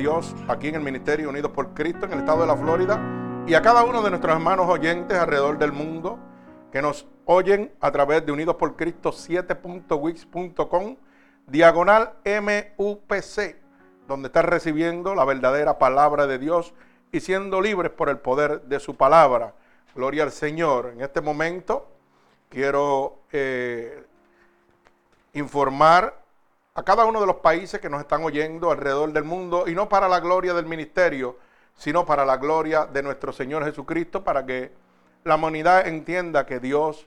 Dios aquí en el Ministerio Unidos por Cristo en el estado de la Florida y a cada uno de nuestros hermanos oyentes alrededor del mundo que nos oyen a través de Unidos por Cristo 7.wix.com diagonal MUPC, donde está recibiendo la verdadera palabra de Dios y siendo libres por el poder de su palabra. Gloria al Señor. En este momento quiero eh, informar a cada uno de los países que nos están oyendo alrededor del mundo y no para la gloria del ministerio, sino para la gloria de nuestro Señor Jesucristo, para que la humanidad entienda que Dios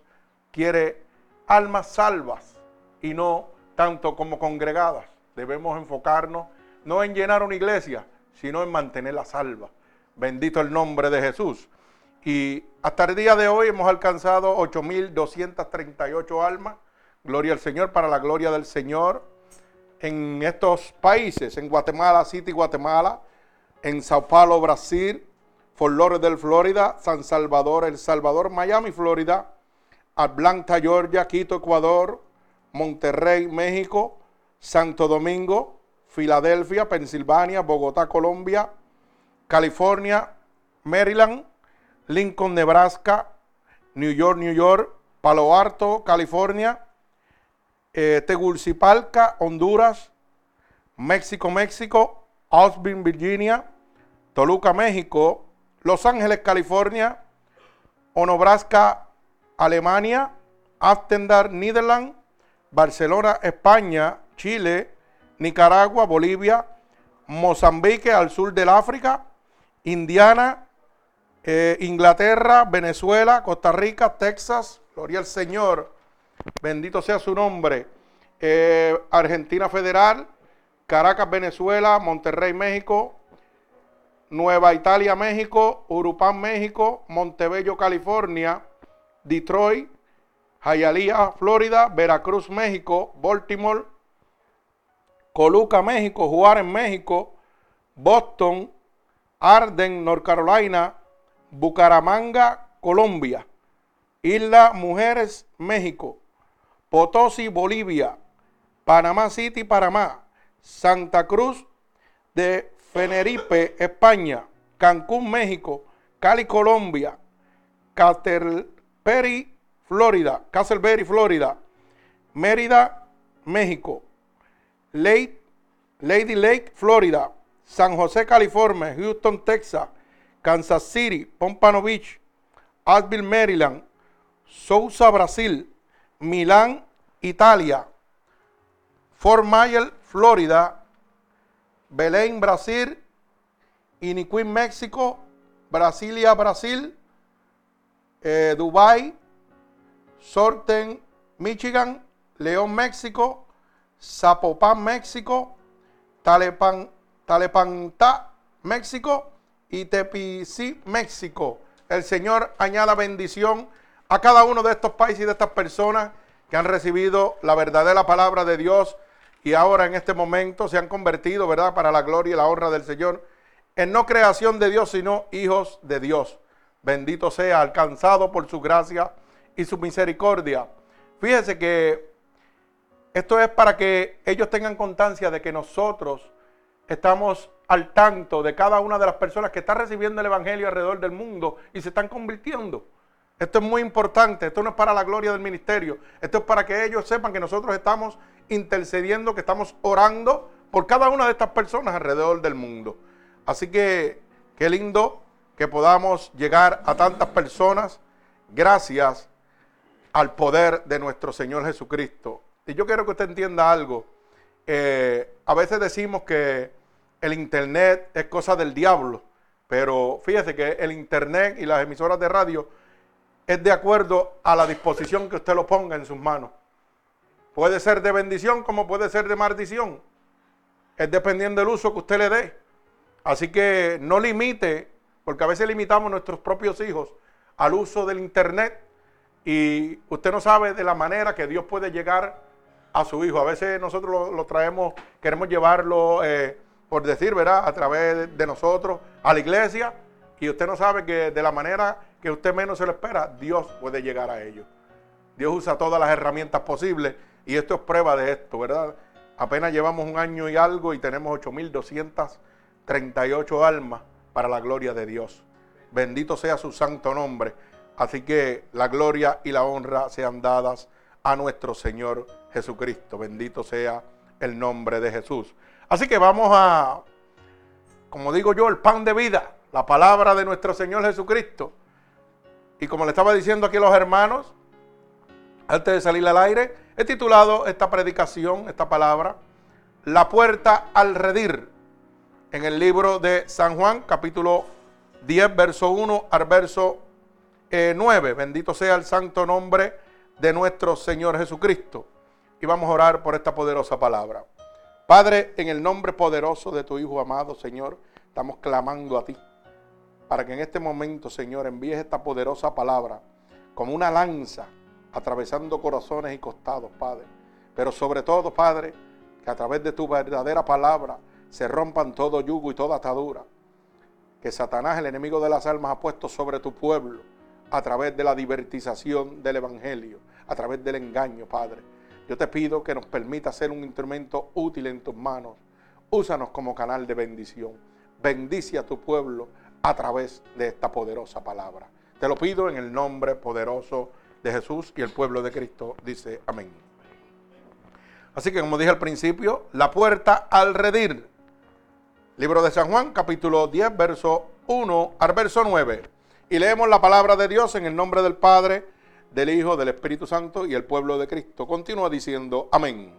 quiere almas salvas y no tanto como congregadas. Debemos enfocarnos no en llenar una iglesia, sino en mantenerla salva. Bendito el nombre de Jesús. Y hasta el día de hoy hemos alcanzado 8.238 almas. Gloria al Señor, para la gloria del Señor. En estos países, en Guatemala City, Guatemala, en Sao Paulo, Brasil, Fort Lauderdale, Florida, San Salvador, El Salvador, Miami, Florida, Atlanta, Georgia, Quito, Ecuador, Monterrey, México, Santo Domingo, Filadelfia, Pensilvania, Bogotá, Colombia, California, Maryland, Lincoln, Nebraska, New York, New York, Palo Alto, California, eh, Tegucigalpa, Honduras, México, México, Austin, Virginia, Toluca, México, Los Ángeles, California, Onobraska, Alemania, Aftendar, Netherlands, Barcelona, España, Chile, Nicaragua, Bolivia, Mozambique al sur del África, Indiana, eh, Inglaterra, Venezuela, Costa Rica, Texas, gloria al Señor, bendito sea su nombre, eh, Argentina Federal, Caracas, Venezuela, Monterrey, México, Nueva Italia, México, Urupán, México, Montebello, California, Detroit, Hialeah, Florida, Veracruz, México, Baltimore, Coluca, México, Juárez, México, Boston, Arden, North Carolina, Bucaramanga, Colombia, Isla Mujeres, México, Potosí, Bolivia, Panamá City, Panamá, Santa Cruz de Feneripe, España, Cancún, México, Cali, Colombia, Caterperi, Florida, Castleberry, Florida, Mérida, México, Lake, Lady Lake, Florida, San José, California, Houston, Texas, Kansas City, Pompano Beach, Asheville, Maryland, Sousa, Brasil, Milán, Italia, Fort Myers, Florida, Belén, Brasil, Iniquín, México, Brasilia, Brasil, eh, Dubai, Sorten, Michigan, León, México, Zapopan, México, Talepan, Talepantá, México y Tepicí, México. El Señor añada bendición a cada uno de estos países y de estas personas que han recibido la verdadera palabra de Dios y ahora en este momento se han convertido, ¿verdad?, para la gloria y la honra del Señor, en no creación de Dios, sino hijos de Dios. Bendito sea, alcanzado por su gracia y su misericordia. Fíjese que esto es para que ellos tengan constancia de que nosotros estamos al tanto de cada una de las personas que están recibiendo el Evangelio alrededor del mundo y se están convirtiendo. Esto es muy importante, esto no es para la gloria del ministerio, esto es para que ellos sepan que nosotros estamos intercediendo, que estamos orando por cada una de estas personas alrededor del mundo. Así que qué lindo que podamos llegar a tantas personas gracias al poder de nuestro Señor Jesucristo. Y yo quiero que usted entienda algo. Eh, a veces decimos que el Internet es cosa del diablo, pero fíjese que el Internet y las emisoras de radio es de acuerdo a la disposición que usted lo ponga en sus manos. Puede ser de bendición como puede ser de maldición. Es dependiendo del uso que usted le dé. Así que no limite, porque a veces limitamos nuestros propios hijos al uso del Internet y usted no sabe de la manera que Dios puede llegar a su hijo. A veces nosotros lo, traemos, queremos llevarlo, eh, por decir, ¿verdad? A través de nosotros a la iglesia. Y usted no sabe que de la manera que usted menos se lo espera, Dios puede llegar a ellos. Dios usa todas las herramientas posibles y esto es prueba de esto, ¿verdad? Apenas llevamos un año y algo y tenemos 8.200 38 almas para la gloria de Dios. Bendito sea su santo nombre. Así que la gloria y la honra sean dadas a nuestro Señor Jesucristo. Bendito sea el nombre de Jesús. Así que vamos a, como digo yo, el pan de vida, la palabra de nuestro Señor Jesucristo. Y como le estaba diciendo aquí a los hermanos, antes de salir al aire, he titulado esta predicación, esta palabra, La puerta al redir, en el libro de San Juan, capítulo 10, verso 1 al verso 9. Eh, Bendito sea el santo nombre de nuestro Señor Jesucristo. Y vamos a orar por esta poderosa palabra. Padre, en el nombre poderoso de tu Hijo amado, Señor, estamos clamando a ti para que en este momento, Señor, envíes esta poderosa palabra como una lanza atravesando corazones y costados, Padre. Pero sobre todo, Padre, que a través de tu verdadera palabra se rompan todo yugo y toda atadura que Satanás, el enemigo de las almas, ha puesto sobre tu pueblo a través de la divertización del Evangelio, a través del engaño, Padre. Yo te pido que nos permita ser un instrumento útil en tus manos. Úsanos como canal de bendición. Bendice a tu pueblo a través de esta poderosa palabra. Te lo pido en el nombre poderoso de Jesús y el pueblo de Cristo dice amén. Así que como dije al principio, la puerta al redir. Libro de San Juan, capítulo 10, verso 1 al verso 9. Y leemos la palabra de Dios en el nombre del Padre, del Hijo, del Espíritu Santo y el pueblo de Cristo. Continúa diciendo amén.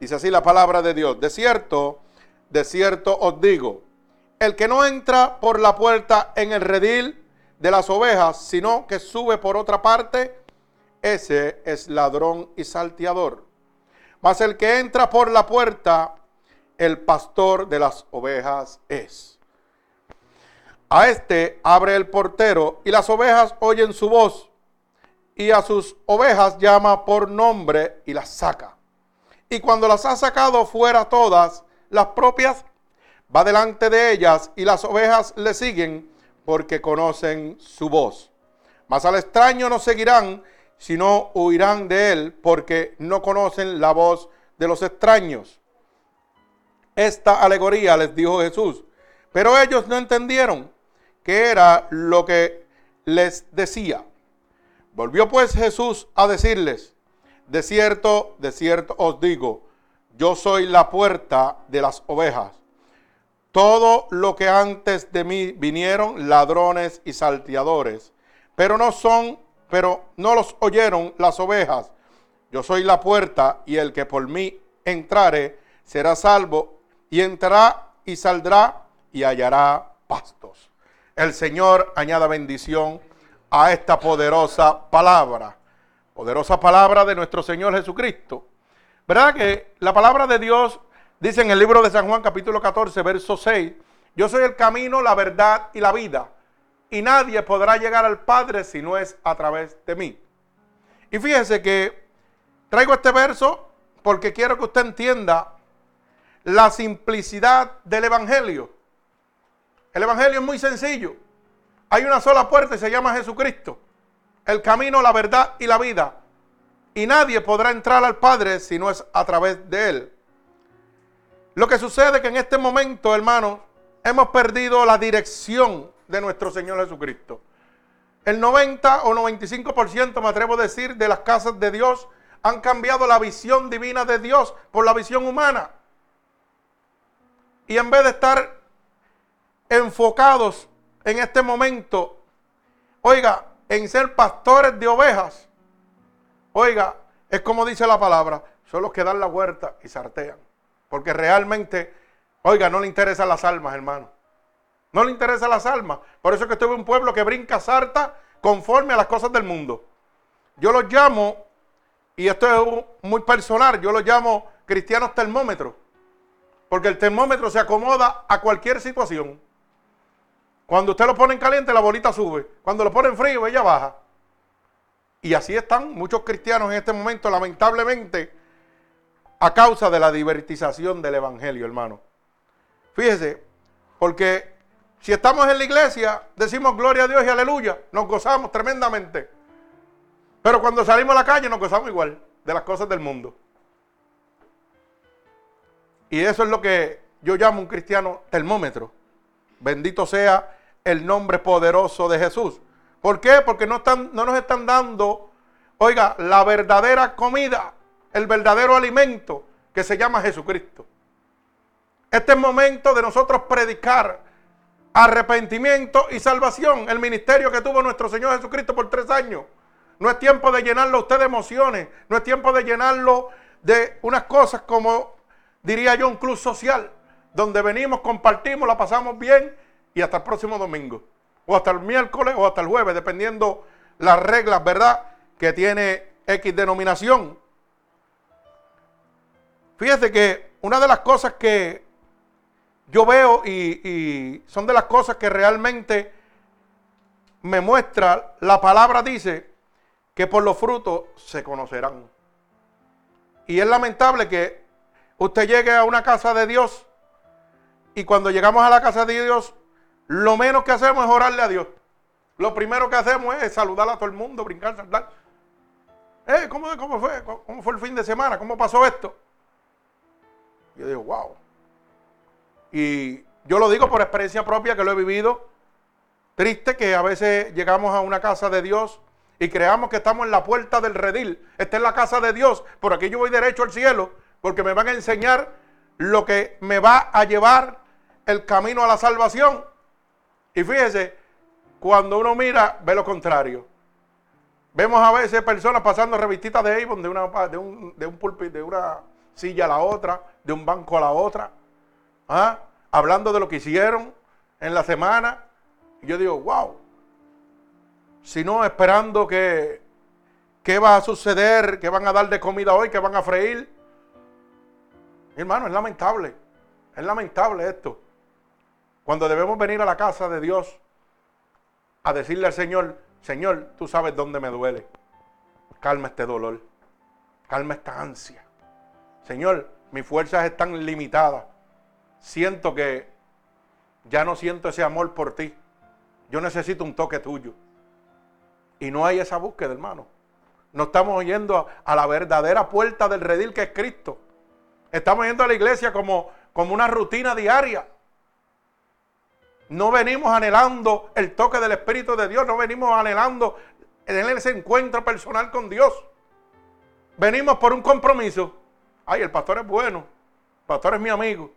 Dice así la palabra de Dios. De cierto, de cierto os digo, el que no entra por la puerta en el redil de las ovejas, sino que sube por otra parte, ese es ladrón y salteador. Mas el que entra por la puerta, el pastor de las ovejas es. A este abre el portero y las ovejas oyen su voz y a sus ovejas llama por nombre y las saca. Y cuando las ha sacado fuera todas, las propias, va delante de ellas y las ovejas le siguen porque conocen su voz. Mas al extraño no seguirán sino huirán de él porque no conocen la voz de los extraños. Esta alegoría les dijo Jesús, pero ellos no entendieron qué era lo que les decía. Volvió pues Jesús a decirles, de cierto, de cierto os digo, yo soy la puerta de las ovejas. Todo lo que antes de mí vinieron ladrones y salteadores, pero no son pero no los oyeron las ovejas. Yo soy la puerta y el que por mí entrare será salvo y entrará y saldrá y hallará pastos. El Señor añada bendición a esta poderosa palabra. Poderosa palabra de nuestro Señor Jesucristo. ¿Verdad que la palabra de Dios dice en el libro de San Juan capítulo 14, verso 6, yo soy el camino, la verdad y la vida y nadie podrá llegar al Padre si no es a través de mí. Y fíjense que traigo este verso porque quiero que usted entienda la simplicidad del Evangelio. El Evangelio es muy sencillo. Hay una sola puerta y se llama Jesucristo. El camino, la verdad y la vida. Y nadie podrá entrar al Padre si no es a través de Él. Lo que sucede es que en este momento, hermanos, hemos perdido la dirección de nuestro Señor Jesucristo. El 90 o 95% me atrevo a decir de las casas de Dios han cambiado la visión divina de Dios por la visión humana. Y en vez de estar enfocados en este momento, oiga, en ser pastores de ovejas, oiga, es como dice la palabra, son los que dan la vuelta y sartean. Porque realmente, oiga, no le interesan las almas, hermano. No le interesa las almas. Por eso es que estoy en un pueblo que brinca sarta conforme a las cosas del mundo. Yo los llamo, y esto es muy personal, yo los llamo cristianos termómetros. Porque el termómetro se acomoda a cualquier situación. Cuando usted lo pone en caliente, la bolita sube. Cuando lo pone en frío, ella baja. Y así están muchos cristianos en este momento, lamentablemente, a causa de la divertización del Evangelio, hermano. Fíjese, porque si estamos en la iglesia, decimos gloria a Dios y aleluya, nos gozamos tremendamente. Pero cuando salimos a la calle nos gozamos igual de las cosas del mundo. Y eso es lo que yo llamo un cristiano termómetro. Bendito sea el nombre poderoso de Jesús. ¿Por qué? Porque no, están, no nos están dando, oiga, la verdadera comida, el verdadero alimento que se llama Jesucristo. Este es momento de nosotros predicar arrepentimiento y salvación, el ministerio que tuvo nuestro Señor Jesucristo por tres años. No es tiempo de llenarlo usted de emociones, no es tiempo de llenarlo de unas cosas como, diría yo, un club social, donde venimos, compartimos, la pasamos bien y hasta el próximo domingo, o hasta el miércoles o hasta el jueves, dependiendo las reglas, ¿verdad?, que tiene X denominación. Fíjese que una de las cosas que yo veo y, son de las cosas que realmente me muestra, la palabra dice que por los frutos se conocerán. Y es lamentable que usted llegue a una casa de Dios y cuando llegamos a la casa de Dios, lo menos que hacemos es orarle a Dios. Lo primero que hacemos es saludar a todo el mundo, brincar, saltar. Eh, ¿cómo, ¿Cómo fue? ¿Cómo fue el fin de semana? ¿Cómo pasó esto? Yo digo, wow. Y yo lo digo por experiencia propia que lo he vivido. Triste que a veces llegamos a una casa de Dios y creamos que estamos en la puerta del redil. Esta es la casa de Dios. Por aquí yo voy derecho al cielo porque me van a enseñar lo que me va a llevar el camino a la salvación. Y fíjese, cuando uno mira, ve lo contrario. Vemos a veces personas pasando revistitas de Avon de, una, de, un, de un pulpit, de una silla a la otra, de un banco a la otra. ¿ah? hablando de lo que hicieron en la semana. Y yo digo, wow. Si no, esperando que, qué va a suceder, que van a dar de comida hoy, que van a freír. hermano, es lamentable. Es lamentable esto. Cuando debemos venir a la casa de Dios a decirle al Señor, Señor, tú sabes dónde me duele. Calma este dolor. Calma esta ansia. Señor, mis fuerzas están limitadas siento que ya no siento ese amor por ti. Yo necesito un toque tuyo. Y no hay esa búsqueda, hermano. No estamos yendo a, la verdadera puerta del redil que es Cristo. Estamos yendo a la iglesia como, como una rutina diaria. No venimos anhelando el toque del Espíritu de Dios, no venimos anhelando tener ese encuentro personal con Dios. Venimos por un compromiso. Ay, el pastor es bueno, el pastor es mi amigo.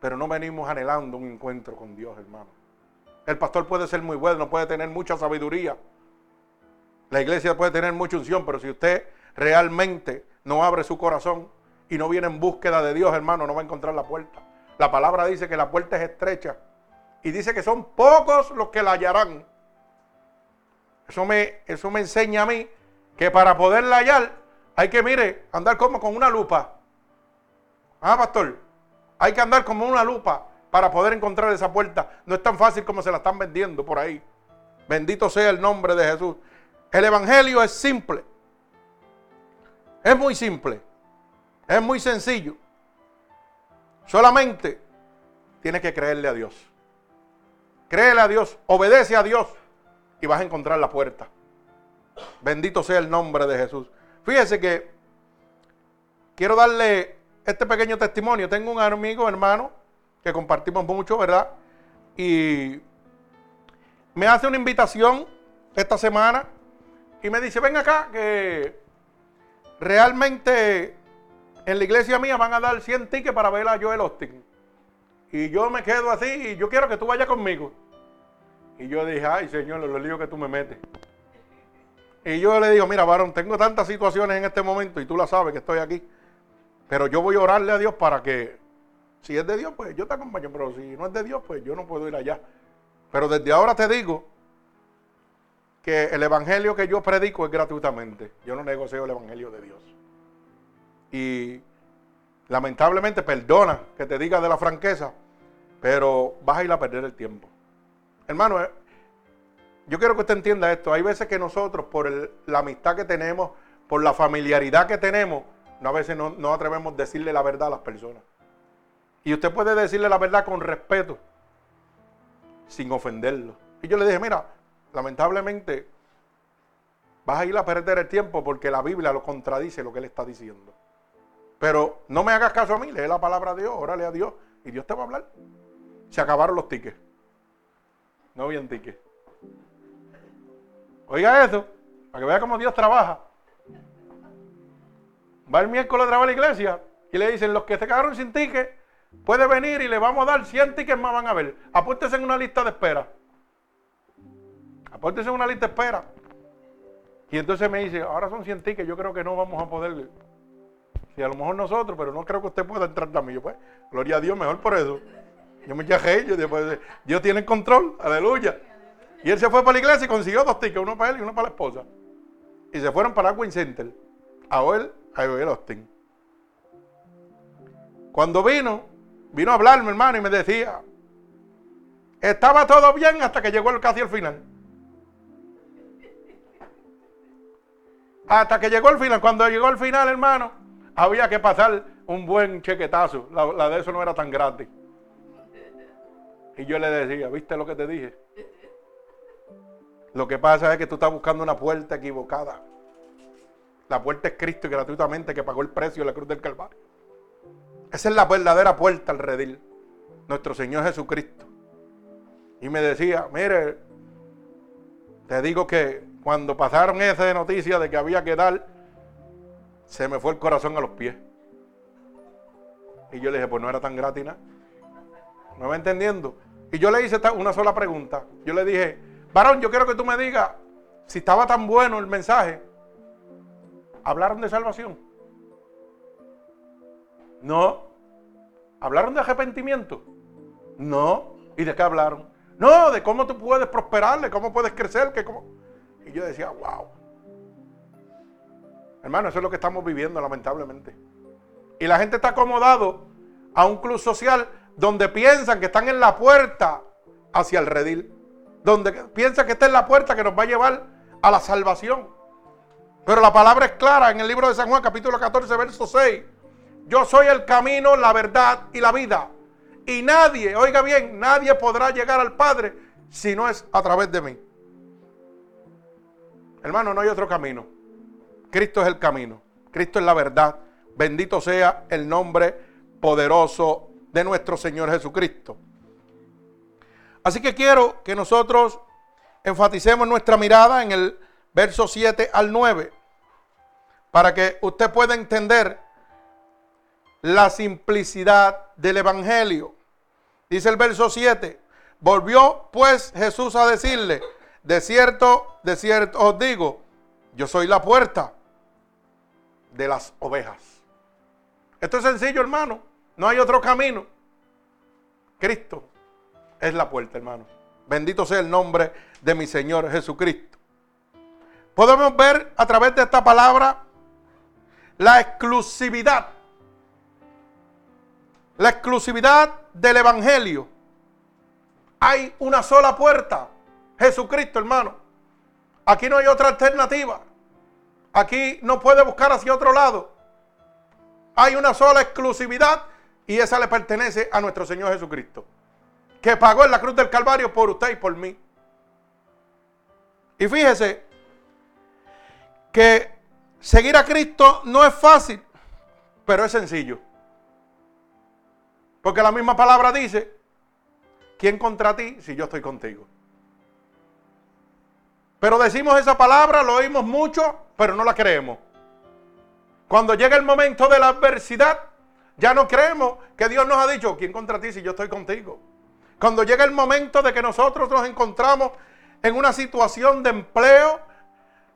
Pero no venimos anhelando un encuentro con Dios, hermano. El pastor puede ser muy bueno, puede tener mucha sabiduría. La iglesia puede tener mucha unción, pero si usted realmente no abre su corazón y no viene en búsqueda de Dios, hermano, no va a encontrar la puerta. La palabra dice que la puerta es estrecha y dice que son pocos los que la hallarán. Eso me, eso me enseña a mí que para poderla hallar hay que, mire, andar como con una lupa. Ah, pastor, hay que andar como una lupa para poder encontrar esa puerta. No es tan fácil como se la están vendiendo por ahí. Bendito sea el nombre de Jesús. El Evangelio es simple. Es muy simple. Es muy sencillo. Solamente tienes que creerle a Dios. Créele a Dios, obedece a Dios y vas a encontrar la puerta. Bendito sea el nombre de Jesús. Fíjese que quiero darle este pequeño testimonio. Tengo un amigo, hermano, que compartimos mucho, ¿verdad? Y me hace una invitación esta semana y me dice, ven acá, que realmente en la iglesia mía van a dar 100 tickets para ver a Joel Austin. Y yo me quedo así y yo quiero que tú vayas conmigo. Y yo dije, ay Señor, los líos que tú me metes. Y yo le digo, mira, varón, tengo tantas situaciones en este momento y tú la sabes que estoy aquí. Pero yo voy a orarle a Dios para que, si es de Dios, pues yo te acompaño, pero si no es de Dios, pues yo no puedo ir allá. Pero desde ahora te digo que el evangelio que yo predico es gratuitamente. Yo no negocio el evangelio de Dios. Y lamentablemente, perdona que te diga de la franqueza, pero vas a ir a perder el tiempo. Hermano, eh, yo quiero que usted entienda esto. Hay veces que nosotros, por la amistad que tenemos, por la familiaridad que tenemos, no, a veces no, no atrevemos a decirle la verdad a las personas. Y usted puede decirle la verdad con respeto, sin ofenderlo. Y yo le dije, mira, lamentablemente vas a ir a perder el tiempo porque la Biblia lo contradice lo que él está diciendo. Pero no me hagas caso a mí, lee la palabra de Dios, órale a Dios y Dios te va a hablar. Se acabaron los tickets. No habían tickets. Oiga eso, para que vea cómo Dios trabaja. Va el miércoles otra vez a la iglesia y le dicen, los que se quedaron sin ticket, puede venir y le vamos a dar 100 tickets más van a ver. Apúntese en una lista de espera. Apúntese en una lista de espera. Y entonces me dice, ahora son 100 tickets, yo creo que no vamos a poder. Si a lo mejor nosotros, pero no creo que usted pueda entrar también. Yo, pues, gloria a Dios, mejor por eso. Yo me eché yo después, Dios tiene el control, aleluya. Y él se fue para la iglesia y consiguió dos tickets, uno para él y uno para la esposa. Y se fueron para Win Center, a oír a Joel Austin. Cuando vino, vino a hablarme, hermano, y me decía, estaba todo bien hasta que llegó casi el final. Hasta que llegó el final. Cuando llegó el final, hermano, había que pasar un buen chequetazo. La, la de eso no era tan gratis. Y yo le decía, ¿viste lo que te dije? Lo que pasa es que tú estás buscando una puerta equivocada. La puerta es Cristo y gratuitamente que pagó el precio de la cruz del Calvario. Esa es la verdadera puerta al redil. Nuestro Señor Jesucristo. Y me decía, mire, te digo que cuando pasaron esa noticia de que había que dar, se me fue el corazón a los pies. Y yo le dije, pues no era tan gratis. ¿Me va entendiendo? Y yo le hice una sola pregunta. Yo le dije, varón, yo quiero que tú me digas si estaba tan bueno el mensaje. ¿Hablaron de salvación? No. ¿Hablaron de arrepentimiento? No. ¿Y de qué hablaron? No, de cómo tú puedes prosperar, de cómo puedes crecer. Que cómo... Y yo decía, wow. Hermano, eso es lo que estamos viviendo, lamentablemente. Y la gente está acomodado a un club social donde piensan que están en la puerta hacia el redil, donde piensan que está en la puerta que nos va a llevar a la salvación. Pero la palabra es clara en el libro de San Juan, capítulo 14, verso 6. Yo soy el camino, la verdad y la vida. Y nadie, oiga bien, nadie podrá llegar al Padre si no es a través de mí. Hermano, no hay otro camino. Cristo es el camino. Cristo es la verdad. Bendito sea el nombre poderoso de nuestro Señor Jesucristo. Así que quiero que nosotros enfaticemos nuestra mirada en el verso 7 al 9, para que usted pueda entender la simplicidad del Evangelio. Dice el verso 7, volvió pues Jesús a decirle, de cierto, de cierto os digo, yo soy la puerta de las ovejas. Esto es sencillo, hermano. No hay otro camino. Cristo es la puerta, hermano. Bendito sea el nombre de mi Señor Jesucristo. Podemos ver a través de esta palabra la exclusividad. La exclusividad del Evangelio. Hay una sola puerta. Jesucristo, hermano. Aquí no hay otra alternativa. Aquí no puede buscar hacia otro lado. Hay una sola exclusividad y esa le pertenece a nuestro Señor Jesucristo, que pagó en la cruz del Calvario por usted y por mí. Y fíjese que seguir a Cristo no es fácil, pero es sencillo. Porque la misma palabra dice, ¿quién contra ti si yo estoy contigo? Pero decimos esa palabra, lo oímos mucho, pero no la creemos. Cuando llega el momento de la adversidad, ya no creemos que Dios nos ha dicho, ¿quién contra ti si yo estoy contigo? Cuando llega el momento de que nosotros nos encontramos en una situación de empleo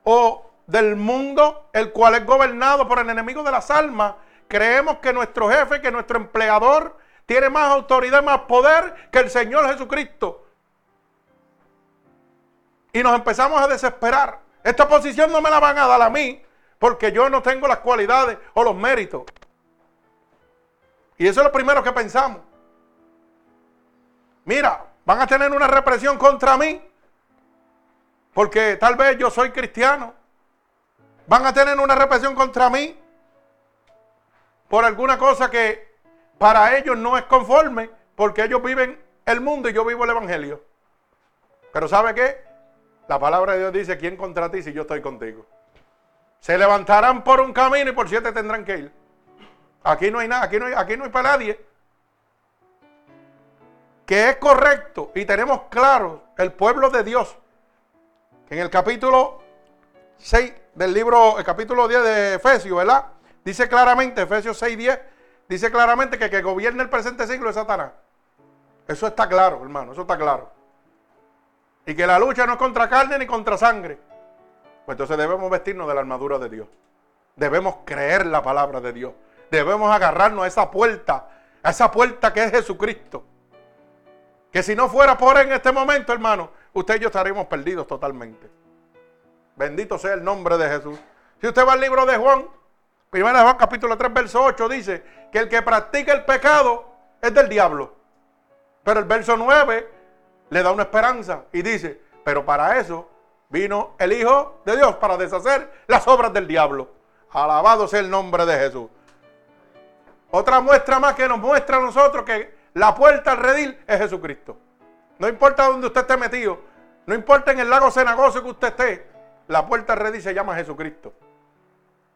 o del mundo, el cual es gobernado por el enemigo de las almas, creemos que nuestro jefe, que nuestro empleador, tiene más autoridad, más poder que el Señor Jesucristo. Y nos empezamos a desesperar. Esta posición no me la van a dar a mí, porque yo no tengo las cualidades o los méritos. Y eso es lo primero que pensamos. Mira, van a tener una represión contra mí. Porque tal vez yo soy cristiano. Van a tener una represión contra mí. Por alguna cosa que para ellos no es conforme. Porque ellos viven el mundo y yo vivo el evangelio. Pero ¿sabe qué? La palabra de Dios dice, ¿quién contra ti si yo estoy contigo? Se levantarán por un camino y por siete tendrán que ir. Aquí no hay nada, aquí no hay, aquí no hay para nadie. Que es correcto y tenemos claro el pueblo de Dios. En el capítulo 6 del libro, el capítulo 10 de Efesios, ¿verdad? Dice claramente, Efesios 6, 10, dice claramente que que gobierna el presente siglo es Satanás. Eso está claro, hermano, eso está claro. Y que la lucha no es contra carne ni contra sangre. Pues entonces debemos vestirnos de la armadura de Dios. Debemos creer la palabra de Dios. Debemos agarrarnos a esa puerta, a esa puerta que es Jesucristo. Que si no fuera por él en este momento, hermano, usted y yo estaríamos perdidos totalmente. Bendito sea el nombre de Jesús. Si usted va al libro de Juan, primero de Juan capítulo 3, verso 8, dice que el que practica el pecado es del diablo. Pero el verso 9 le da una esperanza y dice, pero para eso vino el Hijo de Dios, para deshacer las obras del diablo. Alabado sea el nombre de Jesús. Otra muestra más que nos muestra a nosotros que la puerta al redil es Jesucristo. No importa dónde usted esté metido, no importa en el lago cenagoso que usted esté, la puerta al redil se llama Jesucristo.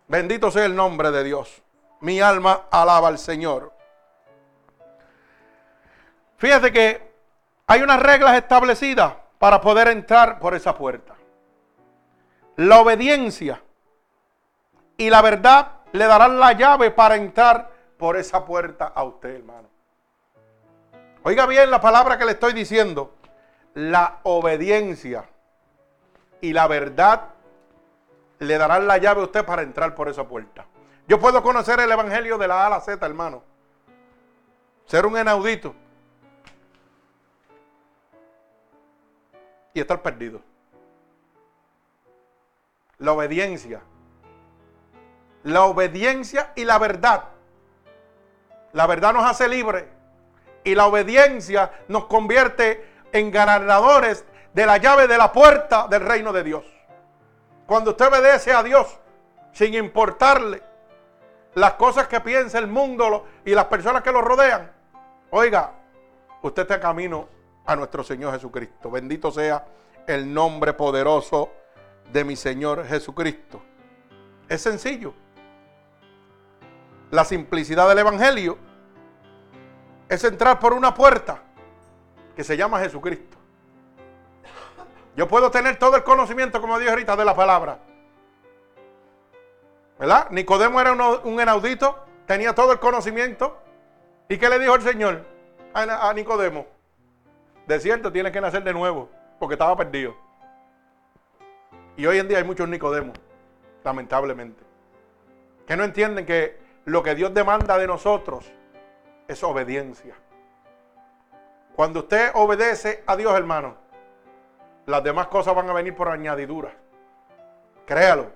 Bendito sea el nombre de Dios. Mi alma alaba al Señor. Fíjate que hay unas reglas establecidas para poder entrar por esa puerta. La obediencia y la verdad le darán la llave para entrar por esa puerta a usted, hermano. Oiga bien la palabra que le estoy diciendo. La obediencia y la verdad le darán la llave a usted para entrar por esa puerta. Yo puedo conocer el Evangelio de la A a la Z, hermano. Ser un enaudito. Y estar perdido. La obediencia. La obediencia y la verdad. La verdad nos hace libres. Y la obediencia nos convierte en ganadores de la llave de la puerta del reino de Dios. Cuando usted obedece a Dios, sin importarle las cosas que piensa el mundo y las personas que lo rodean, oiga, usted está camino a nuestro Señor Jesucristo. Bendito sea el nombre poderoso de mi Señor Jesucristo. Es sencillo. La simplicidad del Evangelio es entrar por una puerta que se llama Jesucristo. Yo puedo tener todo el conocimiento, como dije ahorita, de la palabra. ¿Verdad? Nicodemo era un enaudito, tenía todo el conocimiento. ¿Y qué le dijo el Señor a, Nicodemo? De cierto, tienes que nacer de nuevo, porque estaba perdido. Y hoy en día hay muchos Nicodemos, lamentablemente, que no entienden que lo que Dios demanda de nosotros es obediencia. Cuando usted obedece a Dios, hermano, las demás cosas van a venir por añadidura. Créalo.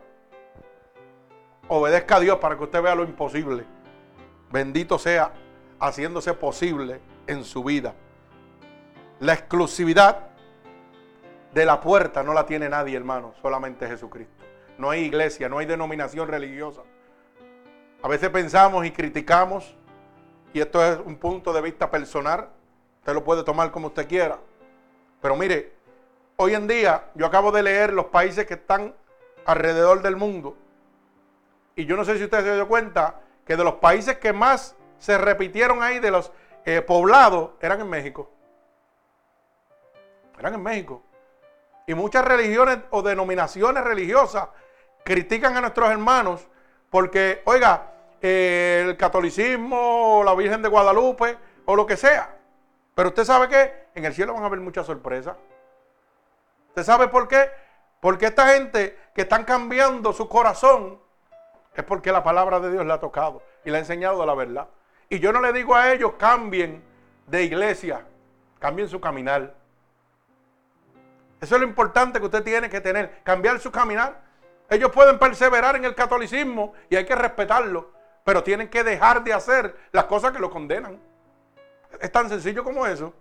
Obedezca a Dios para que usted vea lo imposible. Bendito sea haciéndose posible en su vida. La exclusividad de la puerta no la tiene nadie, hermano, solamente Jesucristo. No hay iglesia, no hay denominación religiosa. A veces pensamos y criticamos, y esto es un punto de vista personal, usted lo puede tomar como usted quiera. Pero mire, Hoy en día, yo acabo de leer los países que están alrededor del mundo. Y yo no sé si usted se dio cuenta que de los países que más se repitieron ahí, de los eh, poblados, eran en México. Eran en México. Y muchas religiones o denominaciones religiosas critican a nuestros hermanos porque, oiga, el catolicismo, o la Virgen de Guadalupe, o lo que sea. Pero usted sabe que en el cielo van a haber muchas sorpresas. ¿Usted sabe por qué? Porque esta gente que están cambiando su corazón es porque la palabra de Dios le ha tocado y le ha enseñado la verdad. Y yo no le digo a ellos cambien de iglesia, cambien su caminar. Eso es lo importante que usted tiene que tener, cambiar su caminar. Ellos pueden perseverar en el catolicismo y hay que respetarlo, pero tienen que dejar de hacer las cosas que lo condenan. Es tan sencillo como eso.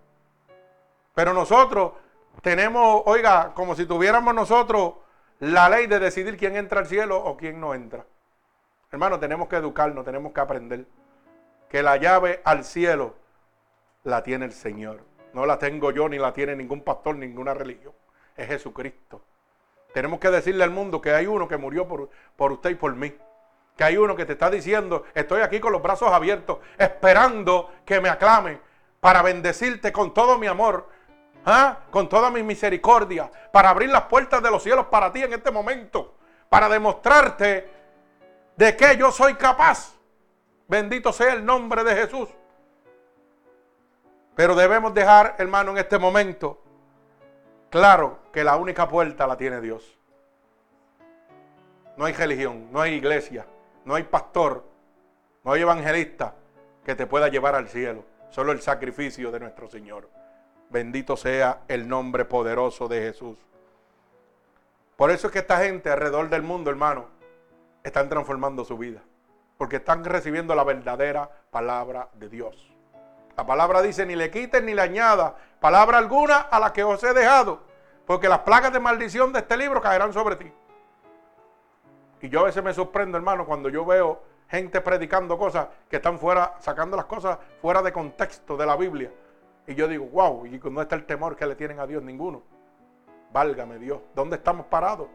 Pero nosotros tenemos, oiga, como si tuviéramos nosotros la ley de decidir quién entra al cielo o quién no entra. Hermano, tenemos que educarnos, tenemos que aprender que la llave al cielo la tiene el Señor. No la tengo yo, ni la tiene ningún pastor, ninguna religión. Es Jesucristo. Tenemos que decirle al mundo que hay uno que murió por, por usted y por mí. Que hay uno que te está diciendo, estoy aquí con los brazos abiertos, esperando que me aclame para bendecirte con todo mi amor, ¿ah? con toda mi misericordia, para abrir las puertas de los cielos para ti en este momento, para demostrarte de que yo soy capaz. Bendito sea el nombre de Jesús. Pero debemos dejar, hermano, en este momento, claro que la única puerta la tiene Dios. No hay religión, no hay iglesia, no hay pastor, no hay evangelista que te pueda llevar al cielo. Solo el sacrificio de nuestro Señor. Bendito sea el nombre poderoso de Jesús. Por eso es que esta gente alrededor del mundo, hermano, están transformando su vida. Porque están recibiendo la verdadera palabra de Dios. La palabra dice, ni le quiten ni le añada palabra alguna a la que os he dejado. Porque las plagas de maldición de este libro caerán sobre ti. Y yo a veces me sorprendo, hermano, cuando yo veo gente predicando cosas que están fuera, sacando las cosas fuera de contexto de la Biblia. Y yo digo, wow, ¿y no está el temor que le tienen a Dios? Ninguno. Válgame Dios, ¿dónde estamos parados?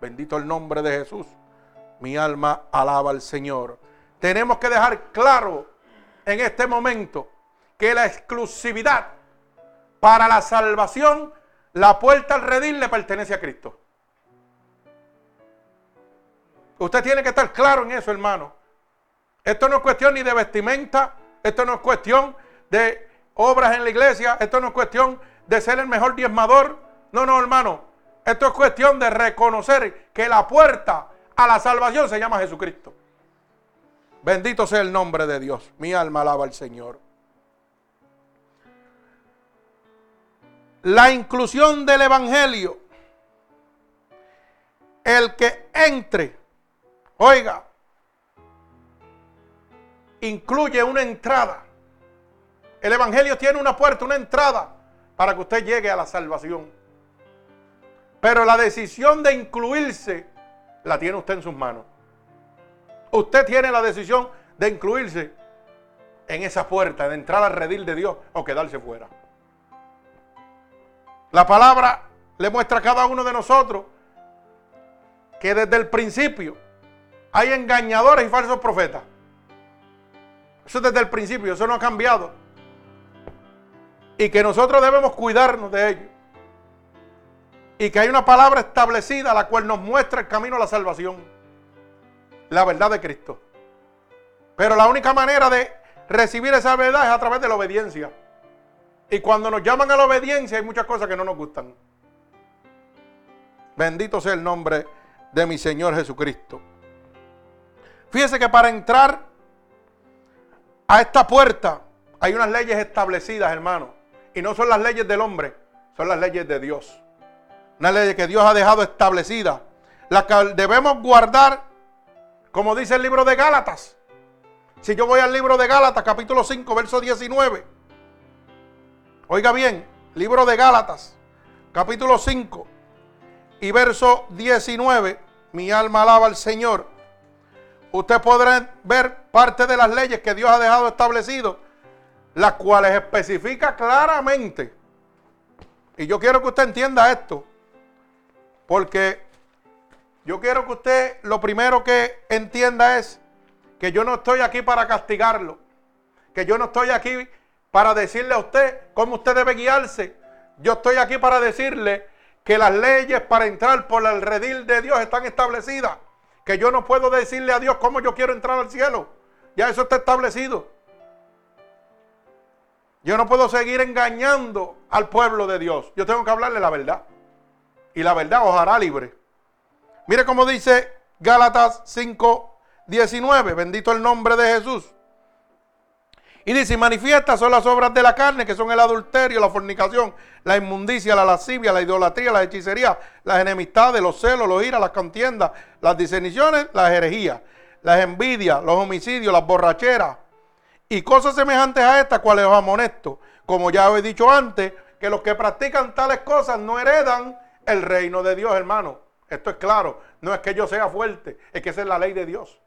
Bendito el nombre de Jesús. Mi alma alaba al Señor. Tenemos que dejar claro en este momento que la exclusividad para la salvación, la puerta al redil le pertenece a Cristo. Usted tiene que estar claro en eso, hermano. Esto no es cuestión ni de vestimenta, esto no es cuestión de obras en la iglesia, esto no es cuestión de ser el mejor diezmador. No, no, hermano. Esto es cuestión de reconocer que la puerta a la salvación se llama Jesucristo. Bendito sea el nombre de Dios. Mi alma alaba al Señor. La inclusión del Evangelio. El que entre Oiga, incluye una entrada. El Evangelio tiene una puerta, una entrada para que usted llegue a la salvación. Pero la decisión de incluirse la tiene usted en sus manos. Usted tiene la decisión de incluirse en esa puerta, de entrar al redil de Dios o quedarse fuera. La palabra le muestra a cada uno de nosotros que desde el principio hay engañadores y falsos profetas. Eso desde el principio, eso no ha cambiado. Y que nosotros debemos cuidarnos de ellos. Y que hay una palabra establecida la cual nos muestra el camino a la salvación. La verdad de Cristo. Pero la única manera de recibir esa verdad es a través de la obediencia. Y cuando nos llaman a la obediencia hay muchas cosas que no nos gustan. Bendito sea el nombre de mi Señor Jesucristo. Fíjese que para entrar a esta puerta hay unas leyes establecidas, hermano. Y no son las leyes del hombre, son las leyes de Dios. Una ley que Dios ha dejado establecida. La que debemos guardar, como dice el libro de Gálatas. Si yo voy al libro de Gálatas, capítulo 5, verso 19. Oiga bien, libro de Gálatas, capítulo 5 y verso 19. Mi alma alaba al Señor usted podrá ver parte de las leyes que Dios ha dejado establecido, las cuales especifica claramente. Y yo quiero que usted entienda esto, porque yo quiero que usted lo primero que entienda es que yo no estoy aquí para castigarlo, que yo no estoy aquí para decirle a usted cómo usted debe guiarse. Yo estoy aquí para decirle que las leyes para entrar por el redil de Dios están establecidas que yo no puedo decirle a Dios cómo yo quiero entrar al cielo. Ya eso está establecido. Yo no puedo seguir engañando al pueblo de Dios. Yo tengo que hablarle la verdad. Y la verdad os hará libre. Mire cómo dice Gálatas 5, 19. Bendito el nombre de Jesús. Y dice, manifiestas son las obras de la carne, que son el adulterio, la fornicación, la inmundicia, la lascivia, la idolatría, la hechicería, las enemistades, los celos, los iras, las contiendas, las diseniciones, las herejías, las envidias, los homicidios, las borracheras y cosas semejantes a estas, cuales os amonesto. Como ya he dicho antes, que los que practican tales cosas no heredan el reino de Dios, hermano. Esto es claro. No es que yo sea fuerte, es que esa es la ley de Dios.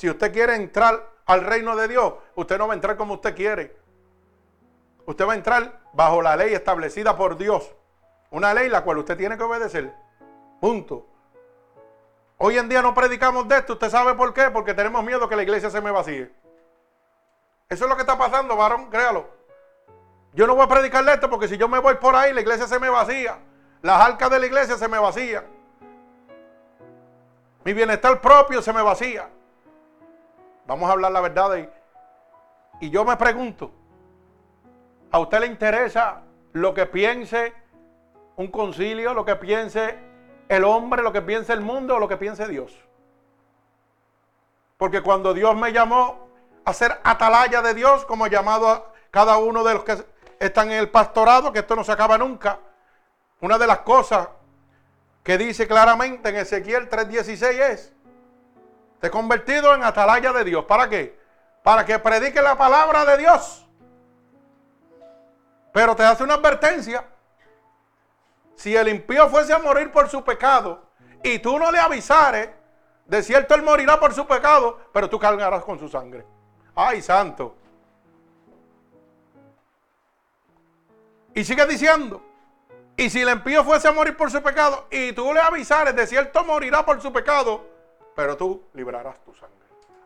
Si usted quiere entrar al reino de Dios, usted no va a entrar como usted quiere. Usted va a entrar bajo la ley establecida por Dios. Una ley la cual usted tiene que obedecer. Punto. Hoy en día no predicamos de esto. ¿Usted sabe por qué? Porque tenemos miedo que la iglesia se me vacíe. Eso es lo que está pasando, varón, créalo. Yo no voy a predicarle esto porque si yo me voy por ahí, la iglesia se me vacía. Las arcas de la iglesia se me vacían. Mi bienestar propio se me vacía. Vamos a hablar la verdad. Y, y yo me pregunto, ¿a usted le interesa lo que piense un concilio, lo que piense el hombre, lo que piense el mundo o lo que piense Dios? Porque cuando Dios me llamó a ser atalaya de Dios, como llamado a cada uno de los que están en el pastorado, que esto no se acaba nunca, una de las cosas que dice claramente en Ezequiel 3:16 es, te he convertido en atalaya de Dios. ¿Para qué? Para que predique la palabra de Dios. Pero te hace una advertencia. Si el impío fuese a morir por su pecado y tú no le avisares, de cierto él morirá por su pecado, pero tú cargarás con su sangre. Ay, santo. Y sigue diciendo, y si el impío fuese a morir por su pecado y tú le avisares, de cierto morirá por su pecado, pero tú librarás tu sangre.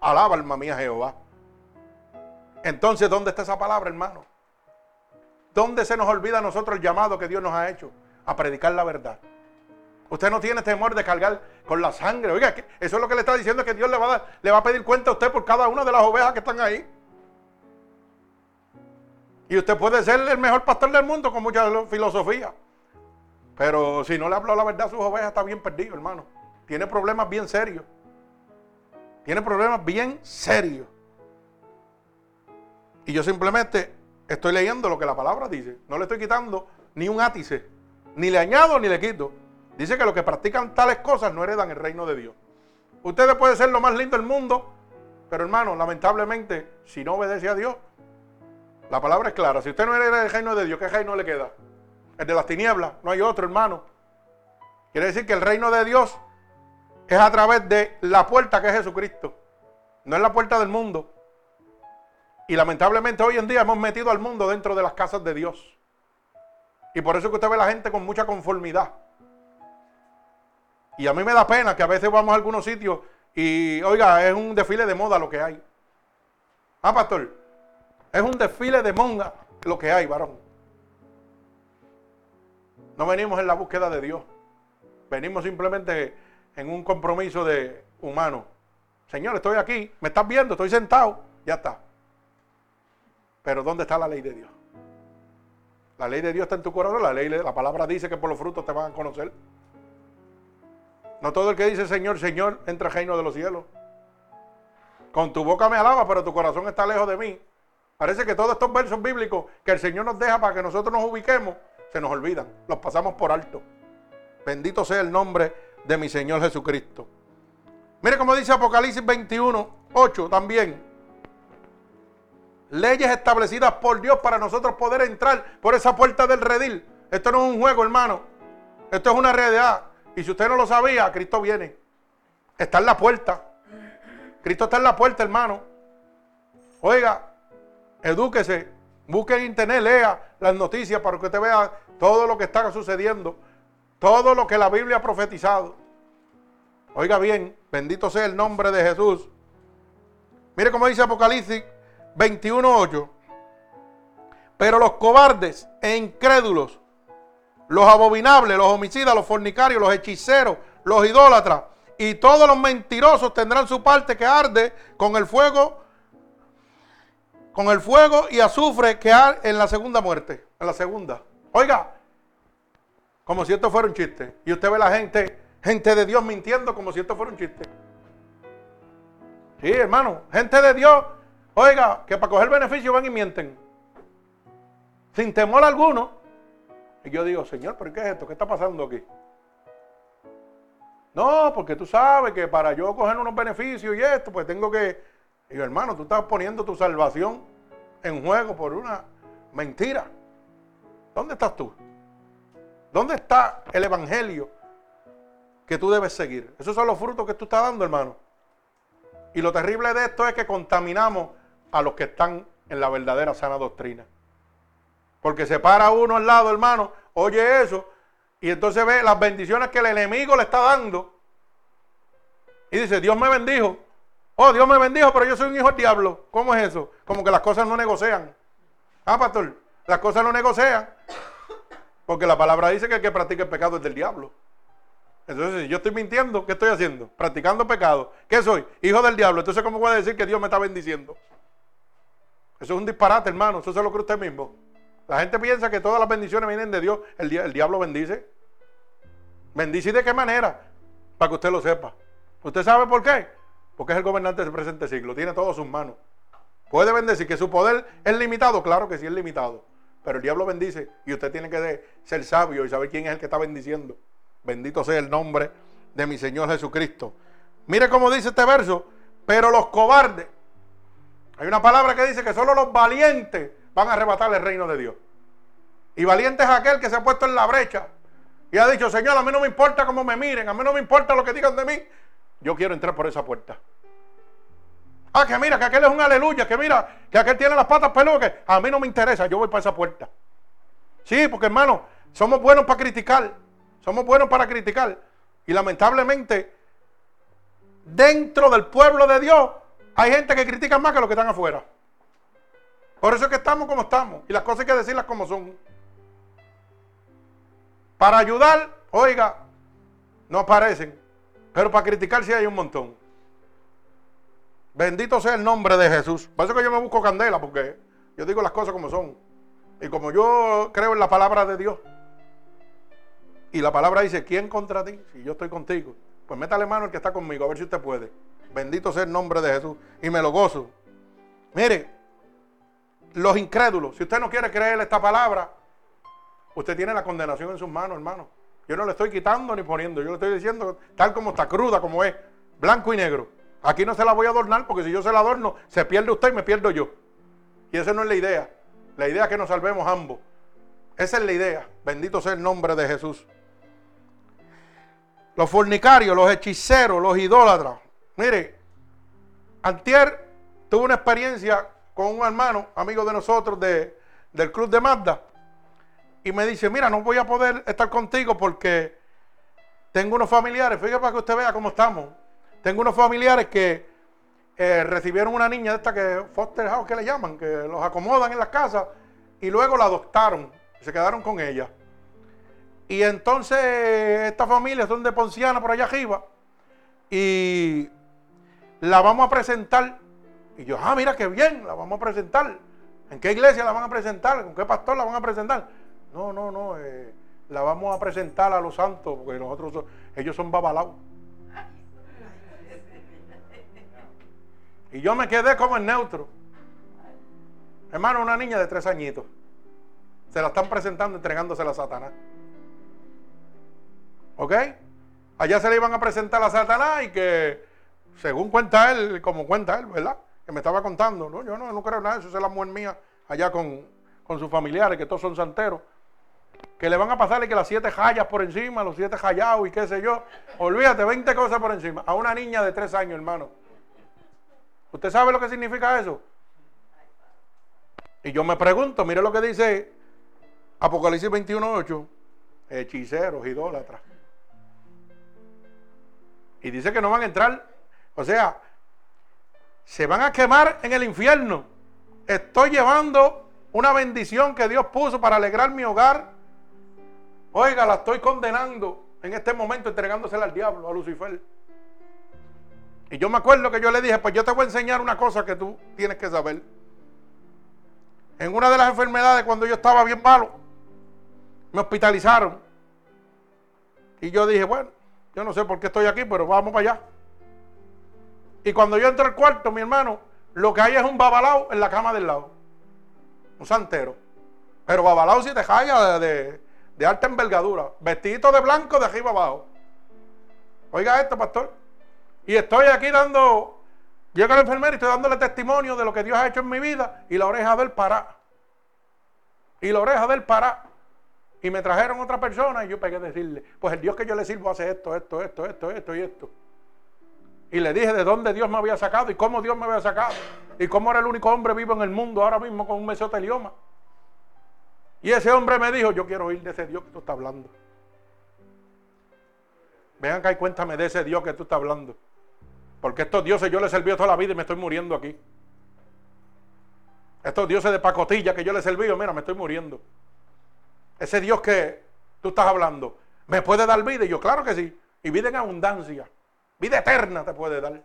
Alaba alma mía Jehová. Entonces, ¿dónde está esa palabra, hermano? ¿Dónde se nos olvida a nosotros el llamado que Dios nos ha hecho a predicar la verdad? Usted no tiene temor de cargar con la sangre. Oiga, eso es lo que le está diciendo que Dios le va a le va a pedir cuenta a usted por cada una de las ovejas que están ahí. Y usted puede ser el mejor pastor del mundo con mucha filosofía. Pero si no le habló la verdad a sus ovejas, está bien perdido, hermano. Tiene problemas bien serios. Tiene problemas bien serios. Y yo simplemente estoy leyendo lo que la palabra dice. No le estoy quitando ni un átice. Ni le añado ni le quito. Dice que los que practican tales cosas no heredan el reino de Dios. Ustedes pueden ser lo más lindo del mundo, pero hermano, lamentablemente, si no obedece a Dios, la palabra es clara. Si usted no hereda el reino de Dios, ¿qué reino le queda? El de las tinieblas, no hay otro, hermano. Quiere decir que el reino de Dios es a través de la puerta que es Jesucristo. No es la puerta del mundo. Y lamentablemente hoy en día hemos metido al mundo dentro de las casas de Dios. Y por eso que usted ve a la gente con mucha conformidad. Y a mí me da pena que a veces vamos a algunos sitios y, oiga, es un desfile de moda lo que hay. Ah, pastor, es un desfile de monga lo que hay, varón. No venimos en la búsqueda de Dios. Venimos simplemente en un compromiso de humano. Señor, estoy aquí, me estás viendo, estoy sentado, ya está. Pero ¿dónde está la ley de Dios? La ley de Dios está en tu corazón, la ley, la palabra dice que por los frutos te van a conocer. No todo el que dice Señor, Señor, entra al reino de los cielos. Con tu boca me alaba, pero tu corazón está lejos de mí. Parece que todos estos versos bíblicos que el Señor nos deja para que nosotros nos ubiquemos, se nos olvidan, los pasamos por alto. Bendito sea el nombre de mi Señor Jesucristo. Mire cómo dice Apocalipsis 21, 8 también. Leyes establecidas por Dios para nosotros poder entrar por esa puerta del redil. Esto no es un juego, hermano. Esto es una realidad. Y si usted no lo sabía, Cristo viene. Está en la puerta. Cristo está en la puerta, hermano. Oiga, edúquese, busque en internet, lea las noticias para que usted vea todo lo que está sucediendo, todo lo que la Biblia ha profetizado. Oiga bien, bendito sea el nombre de Jesús. Mire cómo dice Apocalipsis 21.8. Pero los cobardes e incrédulos, los abominables, los homicidas, los fornicarios, los hechiceros, los idólatras y todos los mentirosos tendrán su parte que arde con el fuego, con el fuego y azufre que arde en la segunda muerte, en la segunda. Oiga, como si esto fuera un chiste. Y usted ve la gente, gente de Dios mintiendo como si esto fuera un chiste. Sí, hermano, gente de Dios, oiga, que para coger beneficio van y mienten. Sin temor alguno. Y yo digo, Señor, ¿pero qué es esto? ¿Qué está pasando aquí? No, porque tú sabes que para yo coger unos beneficios y esto, pues tengo que... Y yo, hermano, tú estás poniendo tu salvación en juego por una mentira. ¿Dónde estás tú? ¿Dónde está el evangelio que tú debes seguir? Esos son los frutos que tú estás dando, hermano. Y lo terrible de esto es que contaminamos a los que están en la verdadera sana doctrina. Porque se para uno al lado, hermano, oye eso, y entonces ve las bendiciones que el enemigo le está dando. y dice, Dios me bendijo. Oh, Dios me bendijo, pero yo soy un hijo del diablo. ¿Cómo es eso? Como que las cosas no negocian. Ah, pastor, las cosas no negocian. Porque la palabra dice que el que practica el pecado es del diablo. Entonces, si yo estoy mintiendo, ¿qué estoy haciendo? Practicando pecado. ¿Qué soy? Hijo del diablo. Entonces, ¿cómo puede decir que Dios me está bendiciendo? Eso es un disparate, hermano. Eso se lo cree usted mismo. La gente piensa que todas las bendiciones vienen de Dios. El, diablo bendice. ¿Bendice de qué manera? Para que usted lo sepa. ¿Usted sabe por qué? Porque es el gobernante del presente siglo. Tiene todo sus manos. ¿Puede bendecir que su poder es limitado? Claro que sí es limitado. Pero el diablo bendice y usted tiene que ser sabio y saber quién es el que está bendiciendo. Bendito sea el nombre de mi Señor Jesucristo. Mire cómo dice este verso. Pero los cobardes. Hay una palabra que dice que solo los valientes van a arrebatar el reino de Dios. Y valiente es aquel que se ha puesto en la brecha y ha dicho, Señor, a mí no me importa cómo me miren, a mí no me importa lo que digan de mí. Yo quiero entrar por esa puerta. Ah, que mira, que aquel es un aleluya, que mira, que aquel tiene las patas peludas, a mí no me interesa, yo voy para esa puerta. Sí, porque hermano, somos buenos para criticar. Somos buenos para criticar. Y lamentablemente, dentro del pueblo de Dios, hay gente que critica más que los que están afuera. Por eso es que estamos como estamos. Y las cosas hay que decirlas como son. Para ayudar, oiga, no aparecen. Pero para criticar sí hay un montón. Bendito sea el nombre de Jesús. Por eso que yo me busco candela, porque yo digo las cosas como son. Y como yo creo en la palabra de Dios, y la palabra dice, ¿quién contra ti? Si yo estoy contigo. Pues métale mano el que está conmigo, a ver si usted puede. Bendito sea el nombre de Jesús. Y me lo gozo. Mire, los incrédulos, si usted no quiere creer esta palabra, usted tiene la condenación en sus manos, hermano. Yo no le estoy quitando ni poniendo, yo le estoy diciendo tal como está cruda, como es, blanco y negro. Aquí no se la voy a adornar porque si yo se la adorno, se pierde usted y me pierdo yo. Y esa no es la idea. La idea es que nos salvemos ambos. Esa es la idea. Bendito sea el nombre de Jesús los fornicarios, los hechiceros, los idólatras. Mire, Antier tuvo una experiencia con un hermano, amigo de nosotros de, del club de Mazda, y me dice, mira, no voy a poder estar contigo porque tengo unos familiares, fíjate para que usted vea cómo estamos, tengo unos familiares que eh, recibieron una niña de esta que foster house que le llaman, que los acomodan en las casas, y luego la adoptaron, se quedaron con ella. Y entonces esta familia son de Ponciana por allá arriba. Y la vamos a presentar. Y yo, ah, mira qué bien, la vamos a presentar. ¿En qué iglesia la van a presentar? ¿Con qué pastor la van a presentar? No, no, no. Eh, la vamos a presentar a los santos, porque nosotros ellos son babalaos. Y yo me quedé como en neutro. Hermano, una niña de tres añitos. Se la están presentando, entregándosela a Satanás. ¿Ok? Allá se le iban a presentar a Satanás y que, según cuenta él, como cuenta él, ¿verdad? Que me estaba contando, no, yo no, no creo nada, eso es la mujer mía, allá con, sus familiares, que todos son santeros, que le van a pasarle que las siete jayas por encima, los siete jayados y qué sé yo. Olvídate, 20 cosas por encima. A una niña de tres años, hermano. ¿Usted sabe lo que significa eso? Y yo me pregunto, mire lo que dice Apocalipsis 21.8, hechiceros, idólatras. Y dice que no van a entrar. O sea, se van a quemar en el infierno. Estoy llevando una bendición que Dios puso para alegrar mi hogar. Oiga, la estoy condenando en este momento, entregándosela al diablo, a Lucifer. Y yo me acuerdo que yo le dije, pues yo te voy a enseñar una cosa que tú tienes que saber. En una de las enfermedades, cuando yo estaba bien malo, me hospitalizaron. Y yo dije, bueno, yo no sé por qué estoy aquí, pero vamos para allá. Y cuando yo entro al cuarto, mi hermano, lo que hay es un babalao en la cama del lado. Un santero. Pero babalao si te jaya de, de, alta envergadura. Vestidito de blanco de arriba abajo. Oiga esto, pastor. Y estoy aquí dando. Llega el enfermero y estoy dándole testimonio de lo que Dios ha hecho en mi vida. Y la oreja del para. Y la oreja del para. Y me trajeron otra persona y yo pegué a decirle, pues el Dios que yo le sirvo hace esto, esto, esto, esto, esto y esto. Y le dije de dónde Dios me había sacado y cómo Dios me había sacado. Y cómo era el único hombre vivo en el mundo ahora mismo con un mesotelioma. Y ese hombre me dijo, yo quiero oír de ese Dios que tú estás hablando. Vean acá y cuéntame de ese Dios que tú estás hablando. Porque estos dioses yo les servido toda la vida y me estoy muriendo aquí. Estos dioses de pacotilla que yo les servido, mira, me estoy muriendo. Ese Dios que tú estás hablando, ¿me puede dar vida? Y yo, claro que sí. Y vida en abundancia. Vida eterna te puede dar.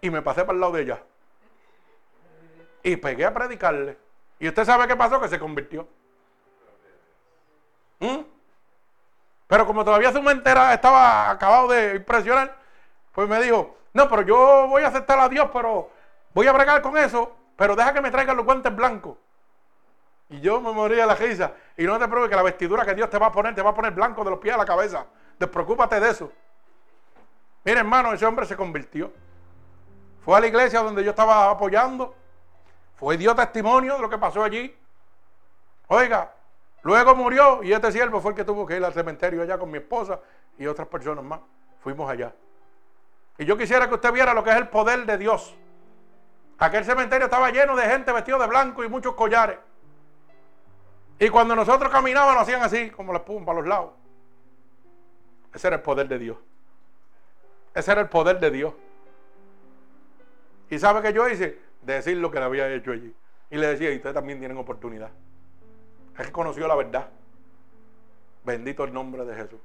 Y me pasé para el lado de ella. Y pegué a predicarle. Y usted sabe qué pasó, que se convirtió. ¿Mm? Pero como todavía su mente estaba acabado de impresionar, pues me dijo, no, pero yo voy a aceptar a Dios, pero voy a bregar con eso, pero deja que me traigan los guantes blancos. Y yo me moría de la risa. Y no te preocupes que la vestidura que Dios te va a poner, te va a poner blanco de los pies a la cabeza. Despreocúpate de eso. Mira, hermano, ese hombre se convirtió. Fue a la iglesia donde yo estaba apoyando. Fue dio testimonio de lo que pasó allí. Oiga, luego murió y este siervo fue el que tuvo que ir al cementerio allá con mi esposa y otras personas más. Fuimos allá. Y yo quisiera que usted viera lo que es el poder de Dios. Aquel cementerio estaba lleno de gente vestido de blanco y muchos collares. Y cuando nosotros caminábamos, hacían así, como la espuma para los lados. Ese era el poder de Dios. Ese era el poder de Dios. ¿Y sabe qué yo hice? Decir lo que le había hecho allí. Y le decía, y ustedes también tienen oportunidad. Que conoció la verdad. Bendito el nombre de Jesús.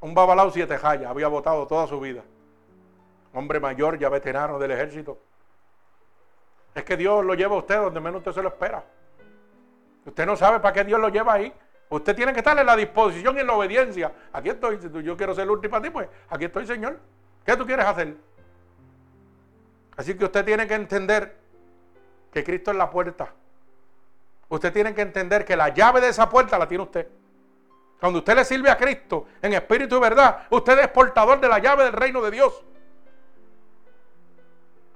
Un babalao siete jayas, había votado toda su vida hombre mayor, ya veterano del ejército. Es que Dios lo lleva a usted donde menos usted se lo espera. Usted no sabe para qué Dios lo lleva ahí. Usted tiene que estar en la disposición y en la obediencia. Aquí estoy. Si yo quiero ser último para ti, pues aquí estoy, Señor. ¿Qué tú quieres hacer? Así que usted tiene que entender que Cristo es la puerta. Usted tiene que entender que la llave de esa puerta la tiene usted. Cuando usted le sirve a Cristo en espíritu y verdad, usted es portador de la llave del reino de Dios.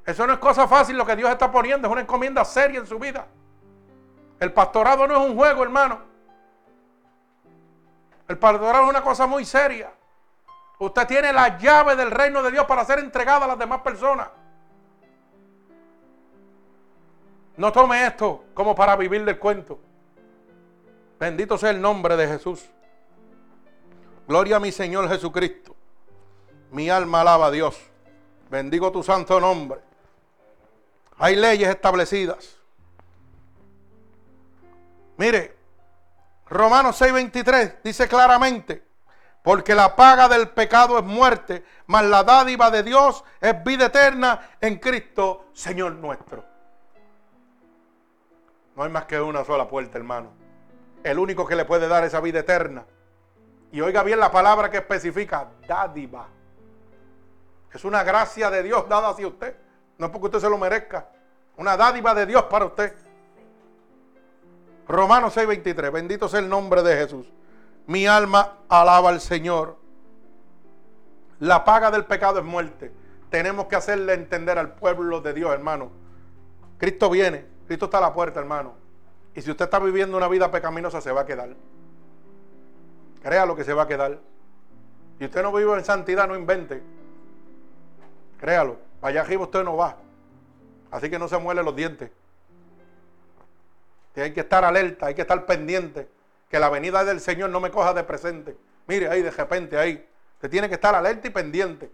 Eso no es cosa fácil lo que Dios está poniendo, es una encomienda seria en su vida. El pastorado no es un juego, hermano. El pastorado es una cosa muy seria. Usted tiene la llave del reino de Dios para ser entregada a las demás personas. No tome esto como para vivir del cuento. Bendito sea el nombre de Jesús. Gloria a mi Señor Jesucristo. Mi alma alaba a Dios. Bendigo tu santo nombre. Hay leyes establecidas. Mire, Romanos 6:23 dice claramente, porque la paga del pecado es muerte, mas la dádiva de Dios es vida eterna en Cristo, Señor nuestro. No hay más que una sola puerta, hermano. El único que le puede dar esa vida eterna. Y oiga bien la palabra que especifica, dádiva. Es una gracia de Dios dada hacia usted. No es porque usted se lo merezca. Una dádiva de Dios para usted. Romanos 6:23. Bendito sea el nombre de Jesús. Mi alma alaba al Señor. La paga del pecado es muerte. Tenemos que hacerle entender al pueblo de Dios, hermano. Cristo viene. Cristo está a la puerta, hermano. Y si usted está viviendo una vida pecaminosa, se va a quedar. Crea lo que se va a quedar. Si usted no vive en santidad, no invente. Créalo. Allá arriba usted no va. Así que no se muele los dientes. hay que estar alerta, hay que estar pendiente. Que la venida del Señor no me coja de presente. Mire ahí, de repente ahí. Usted tiene que estar alerta y pendiente.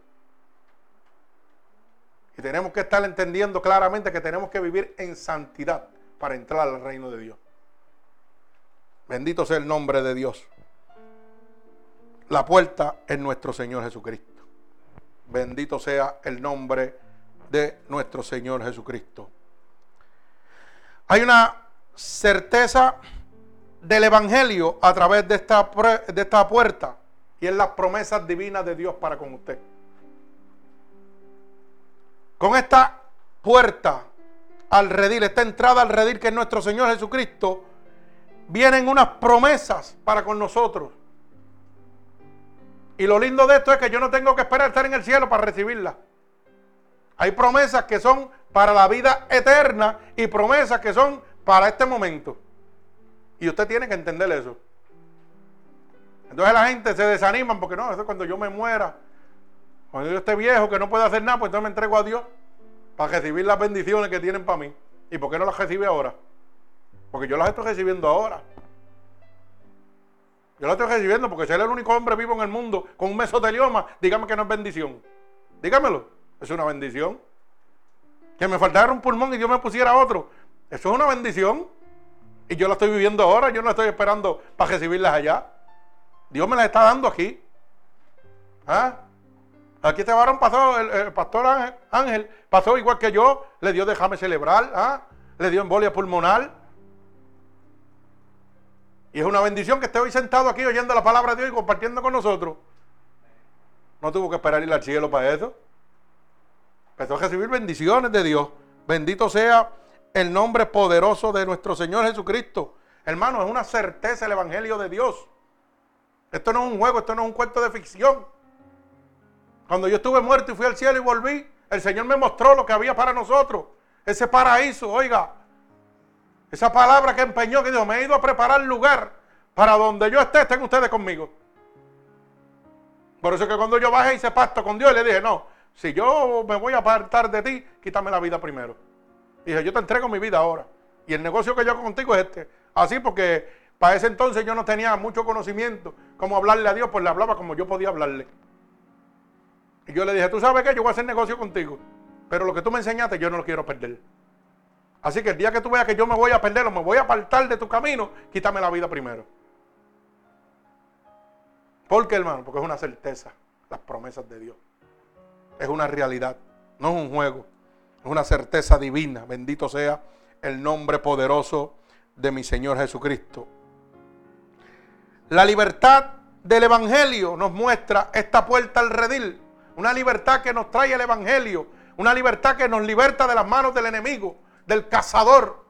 Y tenemos que estar entendiendo claramente que tenemos que vivir en santidad para entrar al reino de Dios. Bendito sea el nombre de Dios. La puerta es nuestro Señor Jesucristo. Bendito sea el nombre de nuestro Señor Jesucristo. Hay una certeza del Evangelio a través de esta, de esta puerta y es las promesas divinas de Dios para con usted. Con esta puerta al redil, esta entrada al redil que es nuestro Señor Jesucristo, vienen unas promesas para con nosotros. Y lo lindo de esto es que yo no tengo que esperar estar en el cielo para recibirla. Hay promesas que son para la vida eterna y promesas que son para este momento. Y usted tiene que entender eso. Entonces la gente se desanima porque no, eso es cuando yo me muera. Cuando yo esté viejo que no puedo hacer nada, pues entonces me entrego a Dios para recibir las bendiciones que tienen para mí. ¿Y por qué no las recibe ahora? Porque yo las estoy recibiendo ahora. Yo la estoy recibiendo porque es el único hombre vivo en el mundo con un mesotelioma, dígame que no es bendición. Dígamelo. Es una bendición. Que me faltara un pulmón y Dios me pusiera otro. Eso es una bendición. Y yo la estoy viviendo ahora. Yo no estoy esperando para recibirlas allá. Dios me las está dando aquí. ¿Ah? Aquí este varón pasó, el, pastor Ángel, pasó igual que yo. Le dio déjame celebrar. ¿ah? Le dio embolia pulmonar. Y es una bendición que esté hoy sentado aquí oyendo la palabra de Dios y compartiendo con nosotros. No tuvo que esperar ir al cielo para eso. Empezó a recibir bendiciones de Dios. Bendito sea el nombre poderoso de nuestro Señor Jesucristo. Hermano, es una certeza el Evangelio de Dios. Esto no es un juego, esto no es un cuento de ficción. Cuando yo estuve muerto y fui al cielo y volví, el Señor me mostró lo que había para nosotros. Ese paraíso, oiga, esa palabra que empeñó, que dijo, me he ido a preparar lugar para donde yo esté, estén ustedes conmigo. Por eso que cuando yo bajé y hice pacto con Dios, le dije, no, si yo me voy a apartar de ti, quítame la vida primero. dije, yo te entrego mi vida ahora. Y el negocio que yo hago contigo es este. Así porque para ese entonces yo no tenía mucho conocimiento cómo hablarle a Dios, pues le hablaba como yo podía hablarle. Y yo le dije, tú sabes qué, yo voy a hacer negocio contigo. Pero lo que tú me enseñaste yo no lo quiero perder. Así que el día que tú veas que yo me voy a perder o me voy a apartar de tu camino, quítame la vida primero. ¿Por qué, hermano? Porque es una certeza, las promesas de Dios. Es una realidad, no es un juego. Es una certeza divina. Bendito sea el nombre poderoso de mi Señor Jesucristo. La libertad del Evangelio nos muestra esta puerta al redil. Una libertad que nos trae el Evangelio. Una libertad que nos liberta de las manos del enemigo del cazador.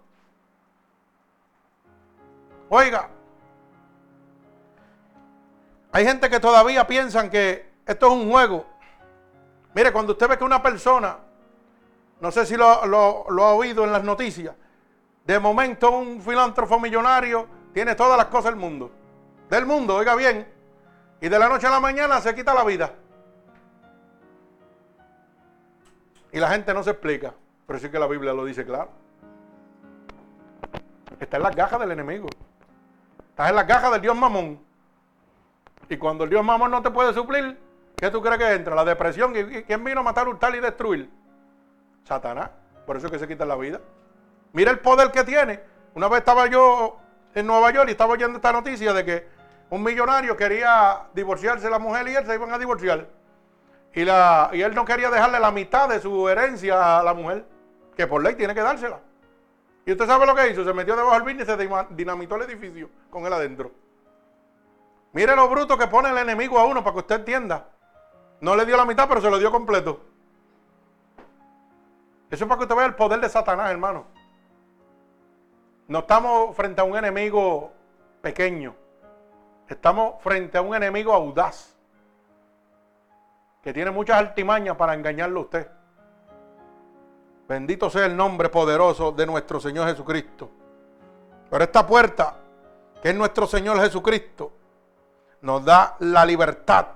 Oiga, hay gente que todavía piensan que esto es un juego. Mire, cuando usted ve que una persona, no sé si lo, lo ha oído en las noticias, de momento un filántropo millonario tiene todas las cosas del mundo. Del mundo, oiga bien. Y de la noche a la mañana se quita la vida. Y la gente no se explica. Pero sí que la Biblia lo dice claro. Está en las gajas del enemigo. Está en las gajas del Dios mamón. Y cuando el Dios mamón no te puede suplir, ¿qué tú crees que entra? La depresión. ¿Y quién vino a matar, hurtar y destruir? Satanás. Por eso es que se quita la vida. Mira el poder que tiene. Una vez estaba yo en Nueva York y estaba oyendo esta noticia de que un millonario quería divorciarse la mujer y él se iban a divorciar. Y, la, y él no quería dejarle la mitad de su herencia a la mujer que por ley tiene que dársela. Y usted sabe lo que hizo, se metió debajo del vino y se dinamitó el edificio con él adentro. Mire lo bruto que pone el enemigo a uno para que usted entienda. No le dio la mitad, pero se lo dio completo. Eso es para que usted vea el poder de Satanás, hermano. No estamos frente a un enemigo pequeño. Estamos frente a un enemigo audaz. Que tiene muchas artimañas para engañarlo a usted. Bendito sea el nombre poderoso de nuestro Señor Jesucristo. Pero esta puerta, que es nuestro Señor Jesucristo, nos da la libertad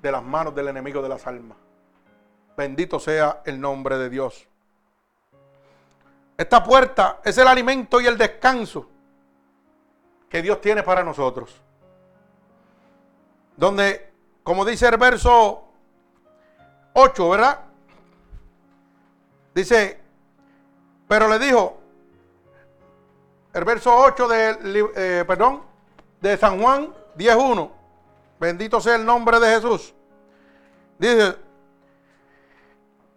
de las manos del enemigo de las almas. Bendito sea el nombre de Dios. Esta puerta es el alimento y el descanso que Dios tiene para nosotros. Donde, como dice el verso 8, ¿verdad? Dice, pero le dijo, el verso 8 de, eh, perdón, de San Juan 10.1, bendito sea el nombre de Jesús. Dice,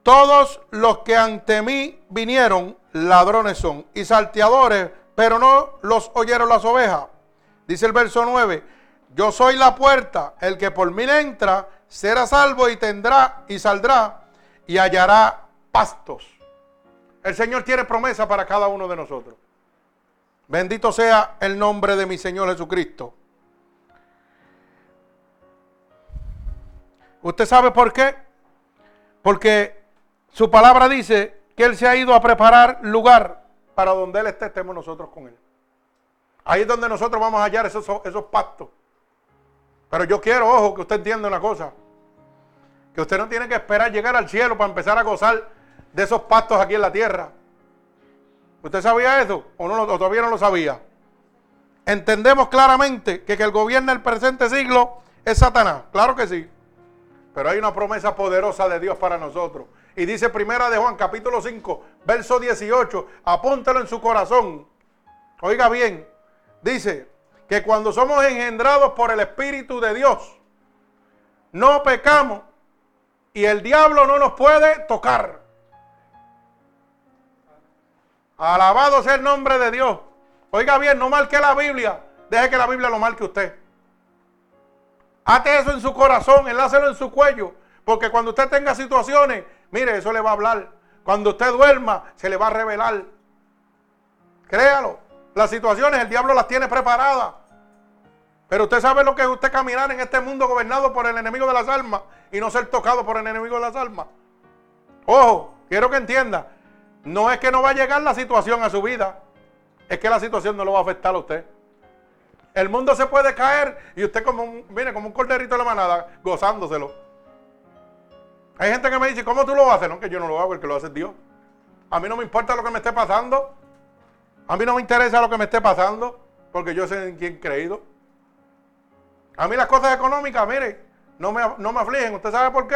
todos los que ante mí vinieron, ladrones son y salteadores, pero no los oyeron las ovejas. Dice el verso 9, yo soy la puerta, el que por mí entra será salvo y tendrá y saldrá y hallará pastos. El Señor tiene promesa para cada uno de nosotros. Bendito sea el nombre de mi Señor Jesucristo. ¿Usted sabe por qué? Porque su palabra dice que Él se ha ido a preparar lugar para donde Él esté, estemos nosotros con Él. Ahí es donde nosotros vamos a hallar esos, esos pactos. Pero yo quiero, ojo, que usted entienda una cosa. Que usted no tiene que esperar llegar al cielo para empezar a gozar de esos pactos aquí en la tierra. ¿Usted sabía eso o, no, todavía no lo sabía? entendemos claramente que, que el gobierno del presente siglo es Satanás. Claro que sí. Pero hay una promesa poderosa de Dios para nosotros. Y dice primera de Juan capítulo 5, verso 18, apúntalo en su corazón. Oiga bien, dice que cuando somos engendrados por el Espíritu de Dios, no pecamos y el diablo no nos puede tocar. Alabado sea el nombre de Dios. Oiga bien, no marque la Biblia. Deje que la Biblia lo marque usted. Ate eso en su corazón, enlácelo en su cuello. Porque cuando usted tenga situaciones, mire, eso le va a hablar. Cuando usted duerma, se le va a revelar. Créalo. Las situaciones, el diablo las tiene preparadas. Pero usted sabe lo que es usted caminar en este mundo gobernado por el enemigo de las almas y no ser tocado por el enemigo de las almas. Ojo, quiero que entienda. No es que no va a llegar la situación a su vida, es que la situación no lo va a afectar a usted. El mundo se puede caer y usted como un, mire, como un corderito de la manada, gozándoselo. Hay gente que me dice, ¿cómo tú lo haces? No, que yo no lo hago, el que lo hace es Dios. A mí no me importa lo que me esté pasando. A mí no me interesa lo que me esté pasando, porque yo sé en quién he creído. A mí las cosas económicas, mire, no me, no me afligen. ¿Usted sabe por qué?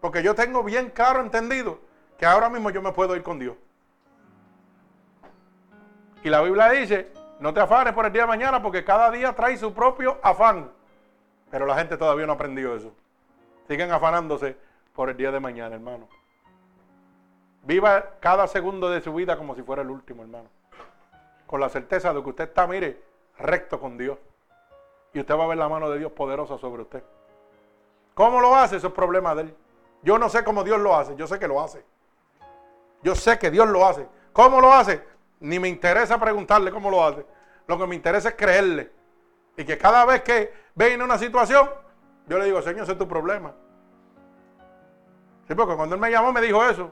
Porque yo tengo bien claro entendido que ahora mismo yo me puedo ir con Dios. Y la Biblia dice, no te afanes por el día de mañana porque cada día trae su propio afán. Pero la gente todavía no ha aprendido eso. Siguen afanándose por el día de mañana, hermano. Viva cada segundo de su vida como si fuera el último, hermano. Con la certeza de que usted está, mire, recto con Dios. Y usted va a ver la mano de Dios poderosa sobre usted. ¿Cómo lo hace? Eso es problema de él. Yo no sé cómo Dios lo hace, yo sé que lo hace. Yo sé que Dios lo hace. ¿Cómo lo hace? Ni me interesa preguntarle cómo lo hace. Lo que me interesa es creerle. Y que cada vez que viene una situación, yo le digo, Señor, ese es tu problema. Sí, porque cuando él me llamó me dijo eso.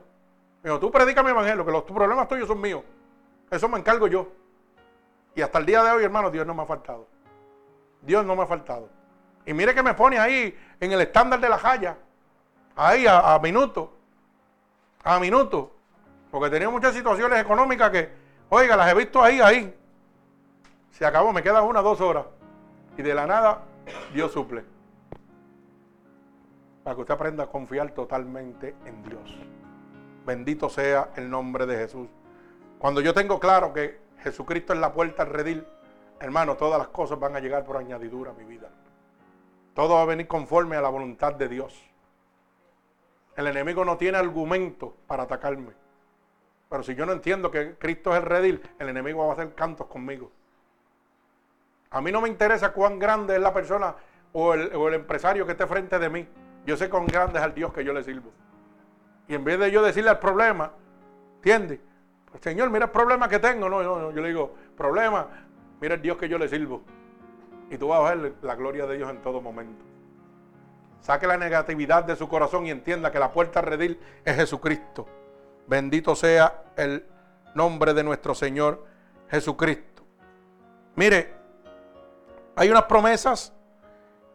Me dijo, tú predica mi evangelio, que los tus problemas tuyos son míos. Eso me encargo yo. Y hasta el día de hoy, hermano, Dios no me ha faltado. Dios no me ha faltado. Y mire que me pone ahí en el estándar de la jaya. Ahí a, a minuto. A minuto. Porque tenía muchas situaciones económicas que Oiga, las he visto ahí, ahí. Se acabó, me quedan una, dos horas. Y de la nada, Dios suple. Para que usted aprenda a confiar totalmente en Dios. Bendito sea el nombre de Jesús. Cuando yo tengo claro que Jesucristo es la puerta al redil, hermano, todas las cosas van a llegar por añadidura a mi vida. Todo va a venir conforme a la voluntad de Dios. El enemigo no tiene argumento para atacarme. Pero si yo no entiendo que Cristo es el redil, el enemigo va a hacer cantos conmigo. A mí no me interesa cuán grande es la persona o el, empresario que esté frente de mí. Yo sé cuán grande es el Dios que yo le sirvo. Y en vez de yo decirle al problema, ¿entiendes? Pues, Señor, mira el problema que tengo. No, no, no, yo le digo, problema, mira el Dios que yo le sirvo. Y tú vas a ver la gloria de Dios en todo momento. Saque la negatividad de su corazón y entienda que la puerta a redil es Jesucristo. Bendito sea el nombre de nuestro Señor Jesucristo. Mire, hay unas promesas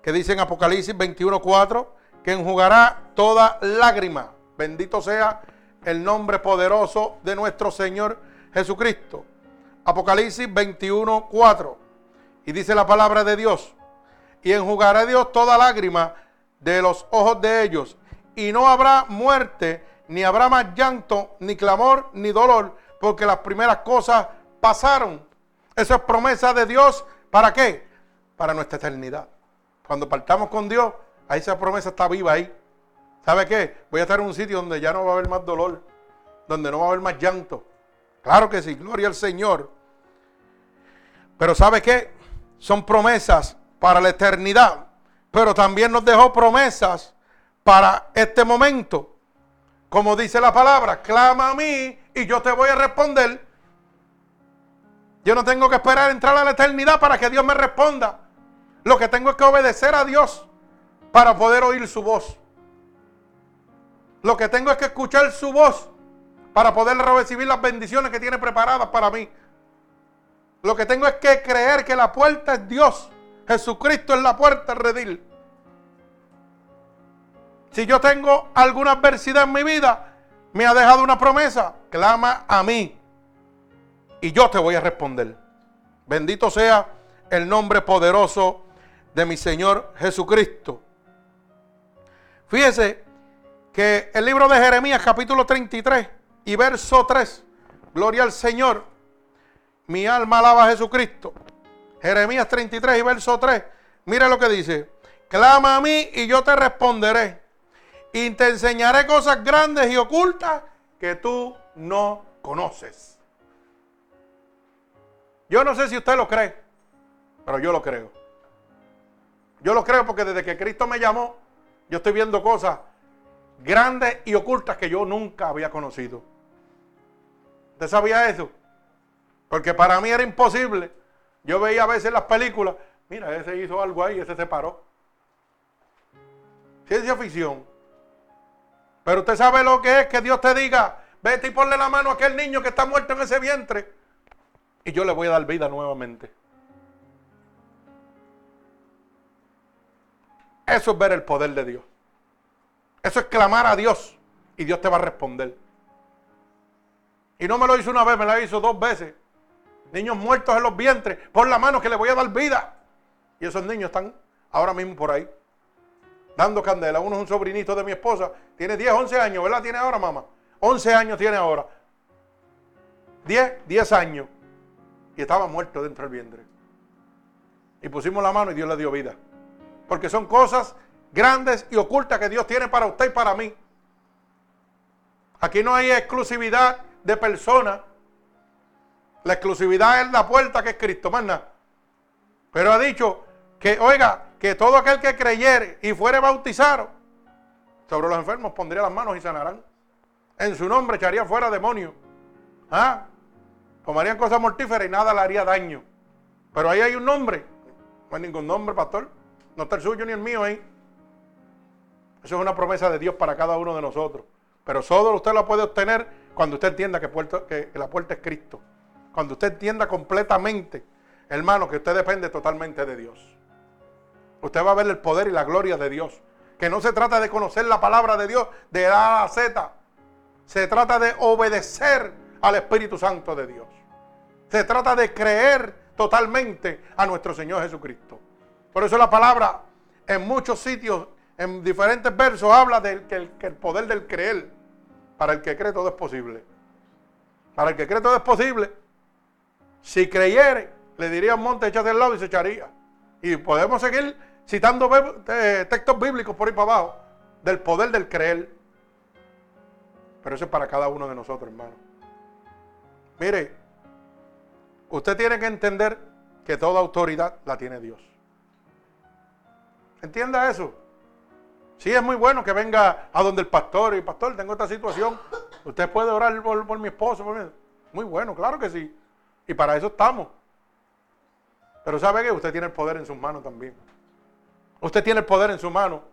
que dicen Apocalipsis 21:4 que enjugará toda lágrima. Bendito sea el nombre poderoso de nuestro Señor Jesucristo. Apocalipsis 21:4. Y dice la palabra de Dios. Y enjugará Dios toda lágrima de los ojos de ellos. Y no habrá muerte ni habrá más llanto, ni clamor, ni dolor, porque las primeras cosas pasaron. Esa es promesa de Dios. ¿Para qué? Para nuestra eternidad. Cuando partamos con Dios, ahí esa promesa está viva ahí. ¿Sabe qué? Voy a estar en un sitio donde ya no va a haber más dolor, donde no va a haber más llanto. Claro que sí, gloria al Señor. Pero ¿sabe qué? Son promesas para la eternidad. Pero también nos dejó promesas para este momento. Como dice la palabra, clama a mí y yo te voy a responder. Yo no tengo que esperar entrar a la eternidad para que Dios me responda. Lo que tengo es que obedecer a Dios para poder oír su voz. Lo que tengo es que escuchar su voz para poder recibir las bendiciones que tiene preparadas para mí. Lo que tengo es que creer que la puerta es Dios. Jesucristo es la puerta redil. Si yo tengo alguna adversidad en mi vida, me ha dejado una promesa, clama a mí y yo te voy a responder. Bendito sea el nombre poderoso de mi Señor Jesucristo. Fíjese que el libro de Jeremías capítulo 33 y verso 3, gloria al Señor, mi alma alaba a Jesucristo. Jeremías 33 y verso 3, mira lo que dice, clama a mí y yo te responderé y te enseñaré cosas grandes y ocultas que tú no conoces. Yo no sé si usted lo cree, pero yo lo creo. Yo lo creo porque desde que Cristo me llamó, yo estoy viendo cosas grandes y ocultas que yo nunca había conocido. ¿Usted sabía eso? Porque para mí era imposible. Yo veía a veces las películas, mira, ese hizo algo ahí, ese se paró. Ciencia ficción. Pero usted sabe lo que es que Dios te diga, vete y ponle la mano a aquel niño que está muerto en ese vientre. Y yo le voy a dar vida nuevamente. Eso es ver el poder de Dios. Eso es clamar a Dios y Dios te va a responder. Y no me lo hizo una vez, me lo hizo dos veces. Niños muertos en los vientres, pon la mano que le voy a dar vida. Y esos niños están ahora mismo por ahí, dando candela. Uno es un sobrinito de mi esposa, tiene 10, 11 años, ¿verdad? Tiene ahora, mamá. 11 años tiene ahora. 10, 10 años. Y estaba muerto dentro del vientre. Y pusimos la mano y Dios le dio vida. Porque son cosas grandes y ocultas que Dios tiene para usted y para mí. Aquí no hay exclusividad de persona. La exclusividad es la puerta que es Cristo, más. Pero ha dicho que, oiga, que todo aquel que creyere y fuere bautizado sobre los enfermos pondría las manos y sanarán. En su nombre echaría fuera demonios. ¿Ah? Tomarían cosas mortíferas y nada le haría daño. Pero ahí hay un nombre. No hay ningún nombre, pastor. No está el suyo ni el mío ahí. Eso es una promesa de Dios para cada uno de nosotros. Pero solo usted lo puede obtener cuando usted entienda que la puerta es Cristo. Cuando usted entienda completamente, hermano, que usted depende totalmente de Dios. Usted va a ver el poder y la gloria de Dios. Que no se trata de conocer la palabra de Dios de A a Z. Se trata de obedecer al Espíritu Santo de Dios. Se trata de creer totalmente a nuestro Señor Jesucristo. Por eso la palabra en muchos sitios, en diferentes versos, habla del que el, poder del creer. Para el que cree todo es posible. Para el que cree todo es posible. Si creyere, le diría un monte, échate al lado y se echaría. Y podemos seguir citando eh, textos bíblicos por ahí para abajo del poder del creer. Pero eso es para cada uno de nosotros, hermano. Mire, usted tiene que entender que toda autoridad la tiene Dios. Entienda eso. Sí, es muy bueno que venga a donde el pastor y pastor, tengo esta situación. Usted puede orar por, mi esposo. Muy bueno, claro que sí. Y para eso estamos. Pero sabe que usted tiene el poder en sus manos también. Usted tiene el poder en su mano.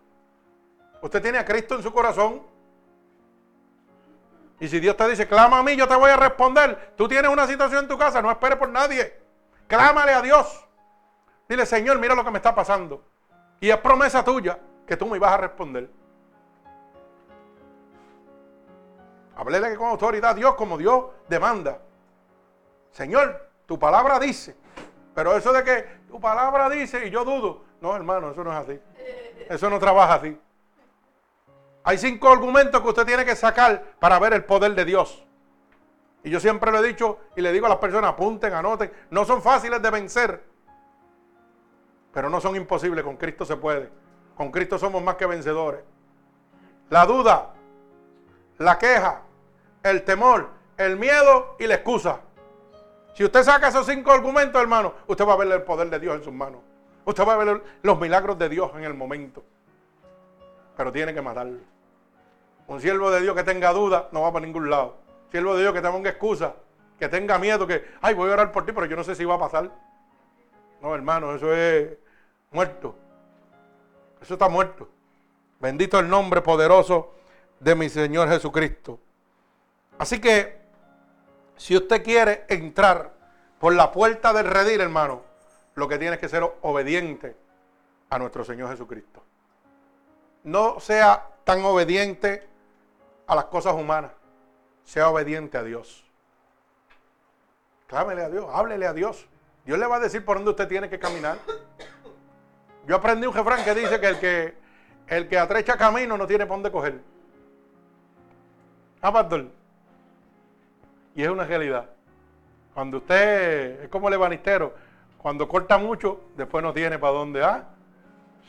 Usted tiene a Cristo en su corazón. Y si Dios te dice, clama a mí, yo te voy a responder. Tú tienes una situación en tu casa, no esperes por nadie. Clámale a Dios. Dile, Señor, mira lo que me está pasando. Y es promesa tuya que tú me ibas a responder. Hablele con autoridad a Dios como Dios demanda. Señor, tu palabra dice. Pero eso de que tu palabra dice y yo dudo. No, hermano, eso no es así. Eso no trabaja así. Hay cinco argumentos que usted tiene que sacar para ver el poder de Dios. Y yo siempre lo he dicho y le digo a las personas, apunten, anoten. No son fáciles de vencer pero no son imposibles. Con Cristo se puede. Con Cristo somos más que vencedores. La duda, la queja, el temor, el miedo y la excusa. Si usted saca esos cinco argumentos, hermano, usted va a ver el poder de Dios en sus manos. Usted va a ver los milagros de Dios en el momento. Pero tiene que matarlo. Un siervo de Dios que tenga duda no va para ningún lado. Siervo de Dios que tenga excusa, que tenga miedo, que, ay, voy a orar por ti, pero yo no sé si va a pasar. No, hermano, eso es muerto. Eso está muerto. Bendito el nombre poderoso de mi Señor Jesucristo. Así que, si usted quiere entrar por la puerta del redil, hermano, lo que tiene es que ser obediente a nuestro Señor Jesucristo. No sea tan obediente a las cosas humanas, sea obediente a Dios. Clámele a Dios, háblele a Dios. Dios le va a decir por dónde usted tiene que caminar. Yo aprendí un refrán que dice que el que, el que atrecha camino no tiene por dónde coger. Ah. Y es una realidad. Cuando usted es como el ebanistero, cuando corta mucho, después no tiene para dónde. Ah,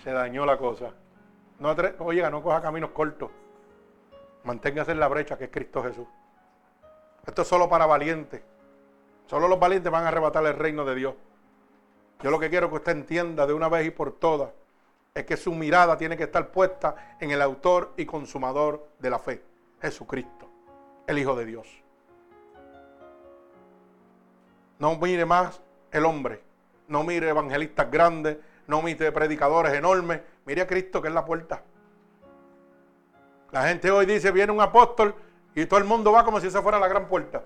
se dañó la cosa. No oiga, no coja caminos cortos. Manténgase en la brecha que es Cristo Jesús. Esto es solo para valientes. Solo los valientes van a arrebatar el reino de Dios. Yo lo que quiero que usted entienda de una vez y por todas es que su mirada tiene que estar puesta en el autor y consumador de la fe, Jesucristo, el Hijo de Dios. No mire más el hombre, no mire evangelistas grandes, no mire predicadores enormes, mire a Cristo que es la puerta. La gente hoy dice, viene un apóstol y todo el mundo va como si esa fuera la gran puerta.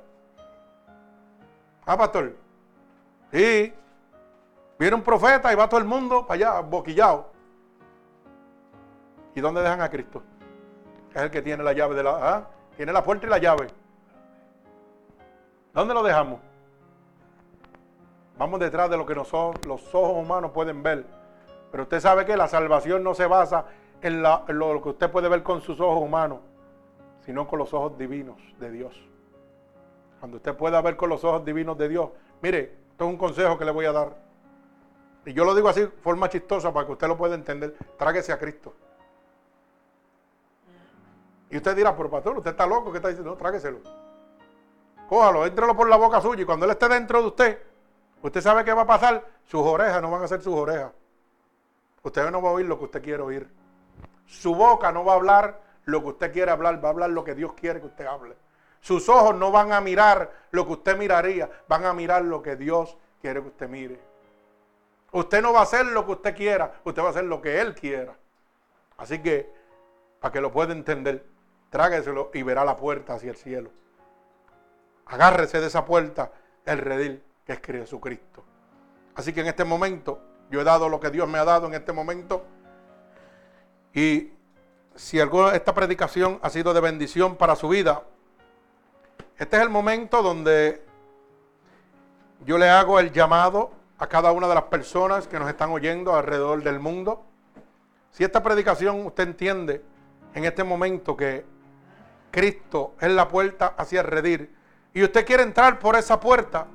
Ah, pastor. Sí. Viene un profeta y va todo el mundo para allá, boquillado. ¿Y dónde dejan a Cristo? Es el que tiene la llave de la. ¿ah? Tiene la puerta y la llave. ¿Dónde lo dejamos? Vamos detrás de lo que nosotros, los ojos humanos pueden ver. Pero usted sabe que la salvación no se basa en, lo, que usted puede ver con sus ojos humanos, sino con los ojos divinos de Dios. Cuando usted pueda ver con los ojos divinos de Dios, mire, esto es un consejo que le voy a dar. Y yo lo digo así, forma chistosa, para que usted lo pueda entender. Tráguese a Cristo. Y usted dirá, pero pastor, usted está loco, ¿qué está diciendo? No, trágueselo. Cójalo, éntrelo por la boca suya y cuando él esté dentro de usted, usted sabe qué va a pasar. Sus orejas no van a ser sus orejas. Usted no va a oír lo que usted quiere oír. Su boca no va a hablar lo que usted quiere hablar, va a hablar lo que Dios quiere que usted hable. Sus ojos no van a mirar lo que usted miraría, van a mirar lo que Dios quiere que usted mire. Usted no va a hacer lo que usted quiera, usted va a hacer lo que Él quiera. Así que, para que lo pueda entender, trágueselo y verá la puerta hacia el cielo. Agárrese de esa puerta, el redil es Jesucristo. Así que en este momento, yo he dado lo que Dios me ha dado en este momento. Y si alguna, esta predicación ha sido de bendición para su vida, este es el momento donde yo le hago el llamado a cada una de las personas que nos están oyendo alrededor del mundo. Si esta predicación usted entiende en este momento que Cristo es la puerta hacia el redir y usted quiere entrar por esa puerta,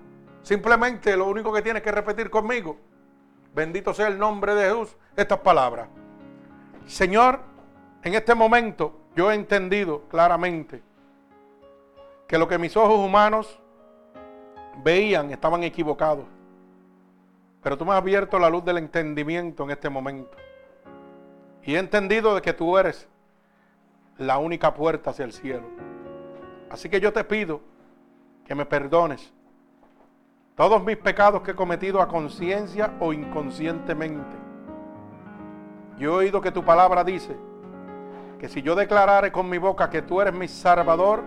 simplemente lo único que tiene que repetir conmigo, bendito sea el nombre de Jesús, estas palabras. Señor, en este momento yo he entendido claramente que lo que mis ojos humanos veían estaban equivocados. Pero tú me has abierto la luz del entendimiento en este momento. Y he entendido de que tú eres la única puerta hacia el cielo. Así que yo te pido que me perdones todos mis pecados que he cometido a conciencia o inconscientemente. Yo he oído que tu palabra dice que si yo declarare con mi boca que tú eres mi salvador,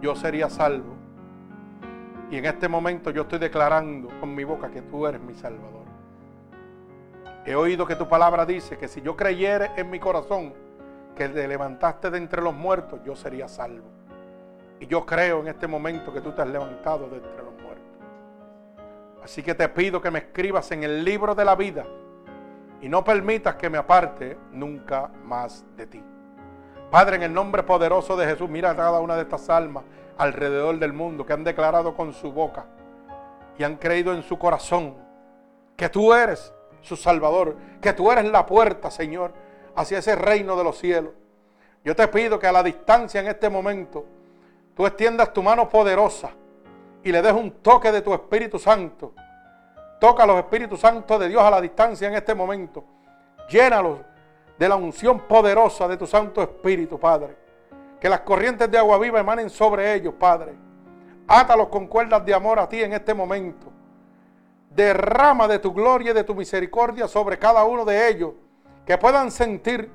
yo sería salvo. Y en este momento yo estoy declarando con mi boca que tú eres mi salvador. He oído que tu palabra dice que si yo creyere en mi corazón que te levantaste de entre los muertos, yo sería salvo. Y yo creo en este momento que tú te has levantado de entre los muertos. Así que te pido que me escribas en el libro de la vida y no permitas que me aparte nunca más de ti. Padre, en el nombre poderoso de Jesús, mira a cada una de estas almas alrededor del mundo que han declarado con su boca y han creído en su corazón que tú eres su Salvador, que tú eres la puerta, Señor, hacia ese reino de los cielos. Yo te pido que a la distancia en este momento tú extiendas tu mano poderosa y le des un toque de tu Espíritu Santo. Toca a los Espíritus Santos de Dios a la distancia en este momento. Llénalos de la unción poderosa de tu Santo Espíritu, Padre. Que las corrientes de agua viva emanen sobre ellos, Padre. Átalos con cuerdas de amor a ti en este momento. Derrama de tu gloria y de tu misericordia sobre cada uno de ellos. Que puedan sentir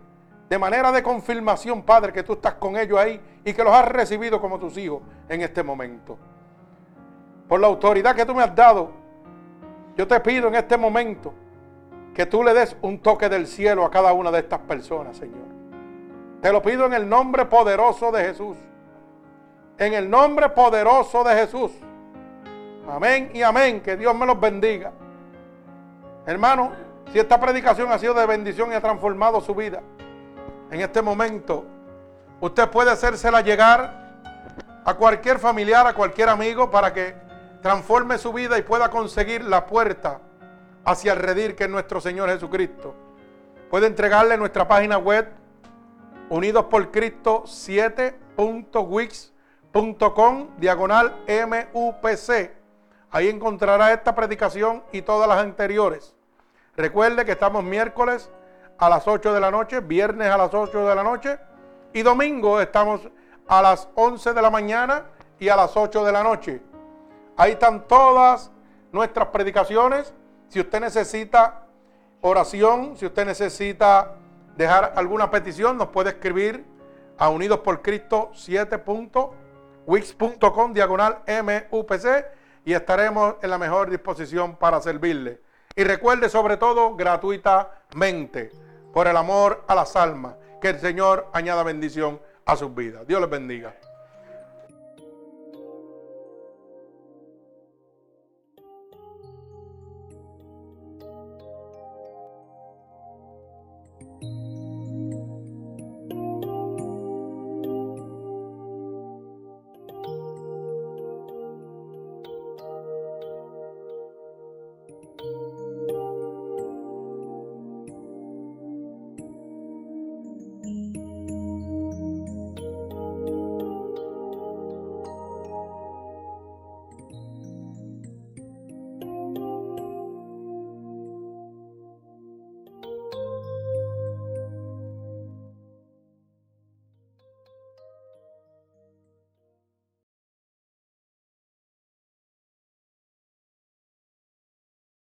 de manera de confirmación, Padre, que tú estás con ellos ahí y que los has recibido como tus hijos en este momento. Por la autoridad que tú me has dado, yo te pido en este momento que tú le des un toque del cielo a cada una de estas personas, Señor. Te lo pido en el nombre poderoso de Jesús. En el nombre poderoso de Jesús. Amén y amén. Que Dios me los bendiga. Hermano, si esta predicación ha sido de bendición y ha transformado su vida, en este momento usted puede hacérsela llegar a cualquier familiar, a cualquier amigo, para que transforme su vida y pueda conseguir la puerta hacia el redir que es nuestro Señor Jesucristo. Puede entregarle nuestra página web unidos por Cristo 7.wix.com diagonal MUPC. Ahí encontrará esta predicación y todas las anteriores. Recuerde que estamos miércoles a las 8 de la noche, viernes a las 8 de la noche y domingo estamos a las 11 de la mañana y a las 8 de la noche. Ahí están todas nuestras predicaciones. Si usted necesita oración, si usted necesita dejar alguna petición, nos puede escribir a Unidos por Cristo 7.wix.com diagonal MUPC y estaremos en la mejor disposición para servirle. Y recuerde sobre todo gratuitamente, por el amor a las almas, que el Señor añada bendición a sus vidas. Dios les bendiga.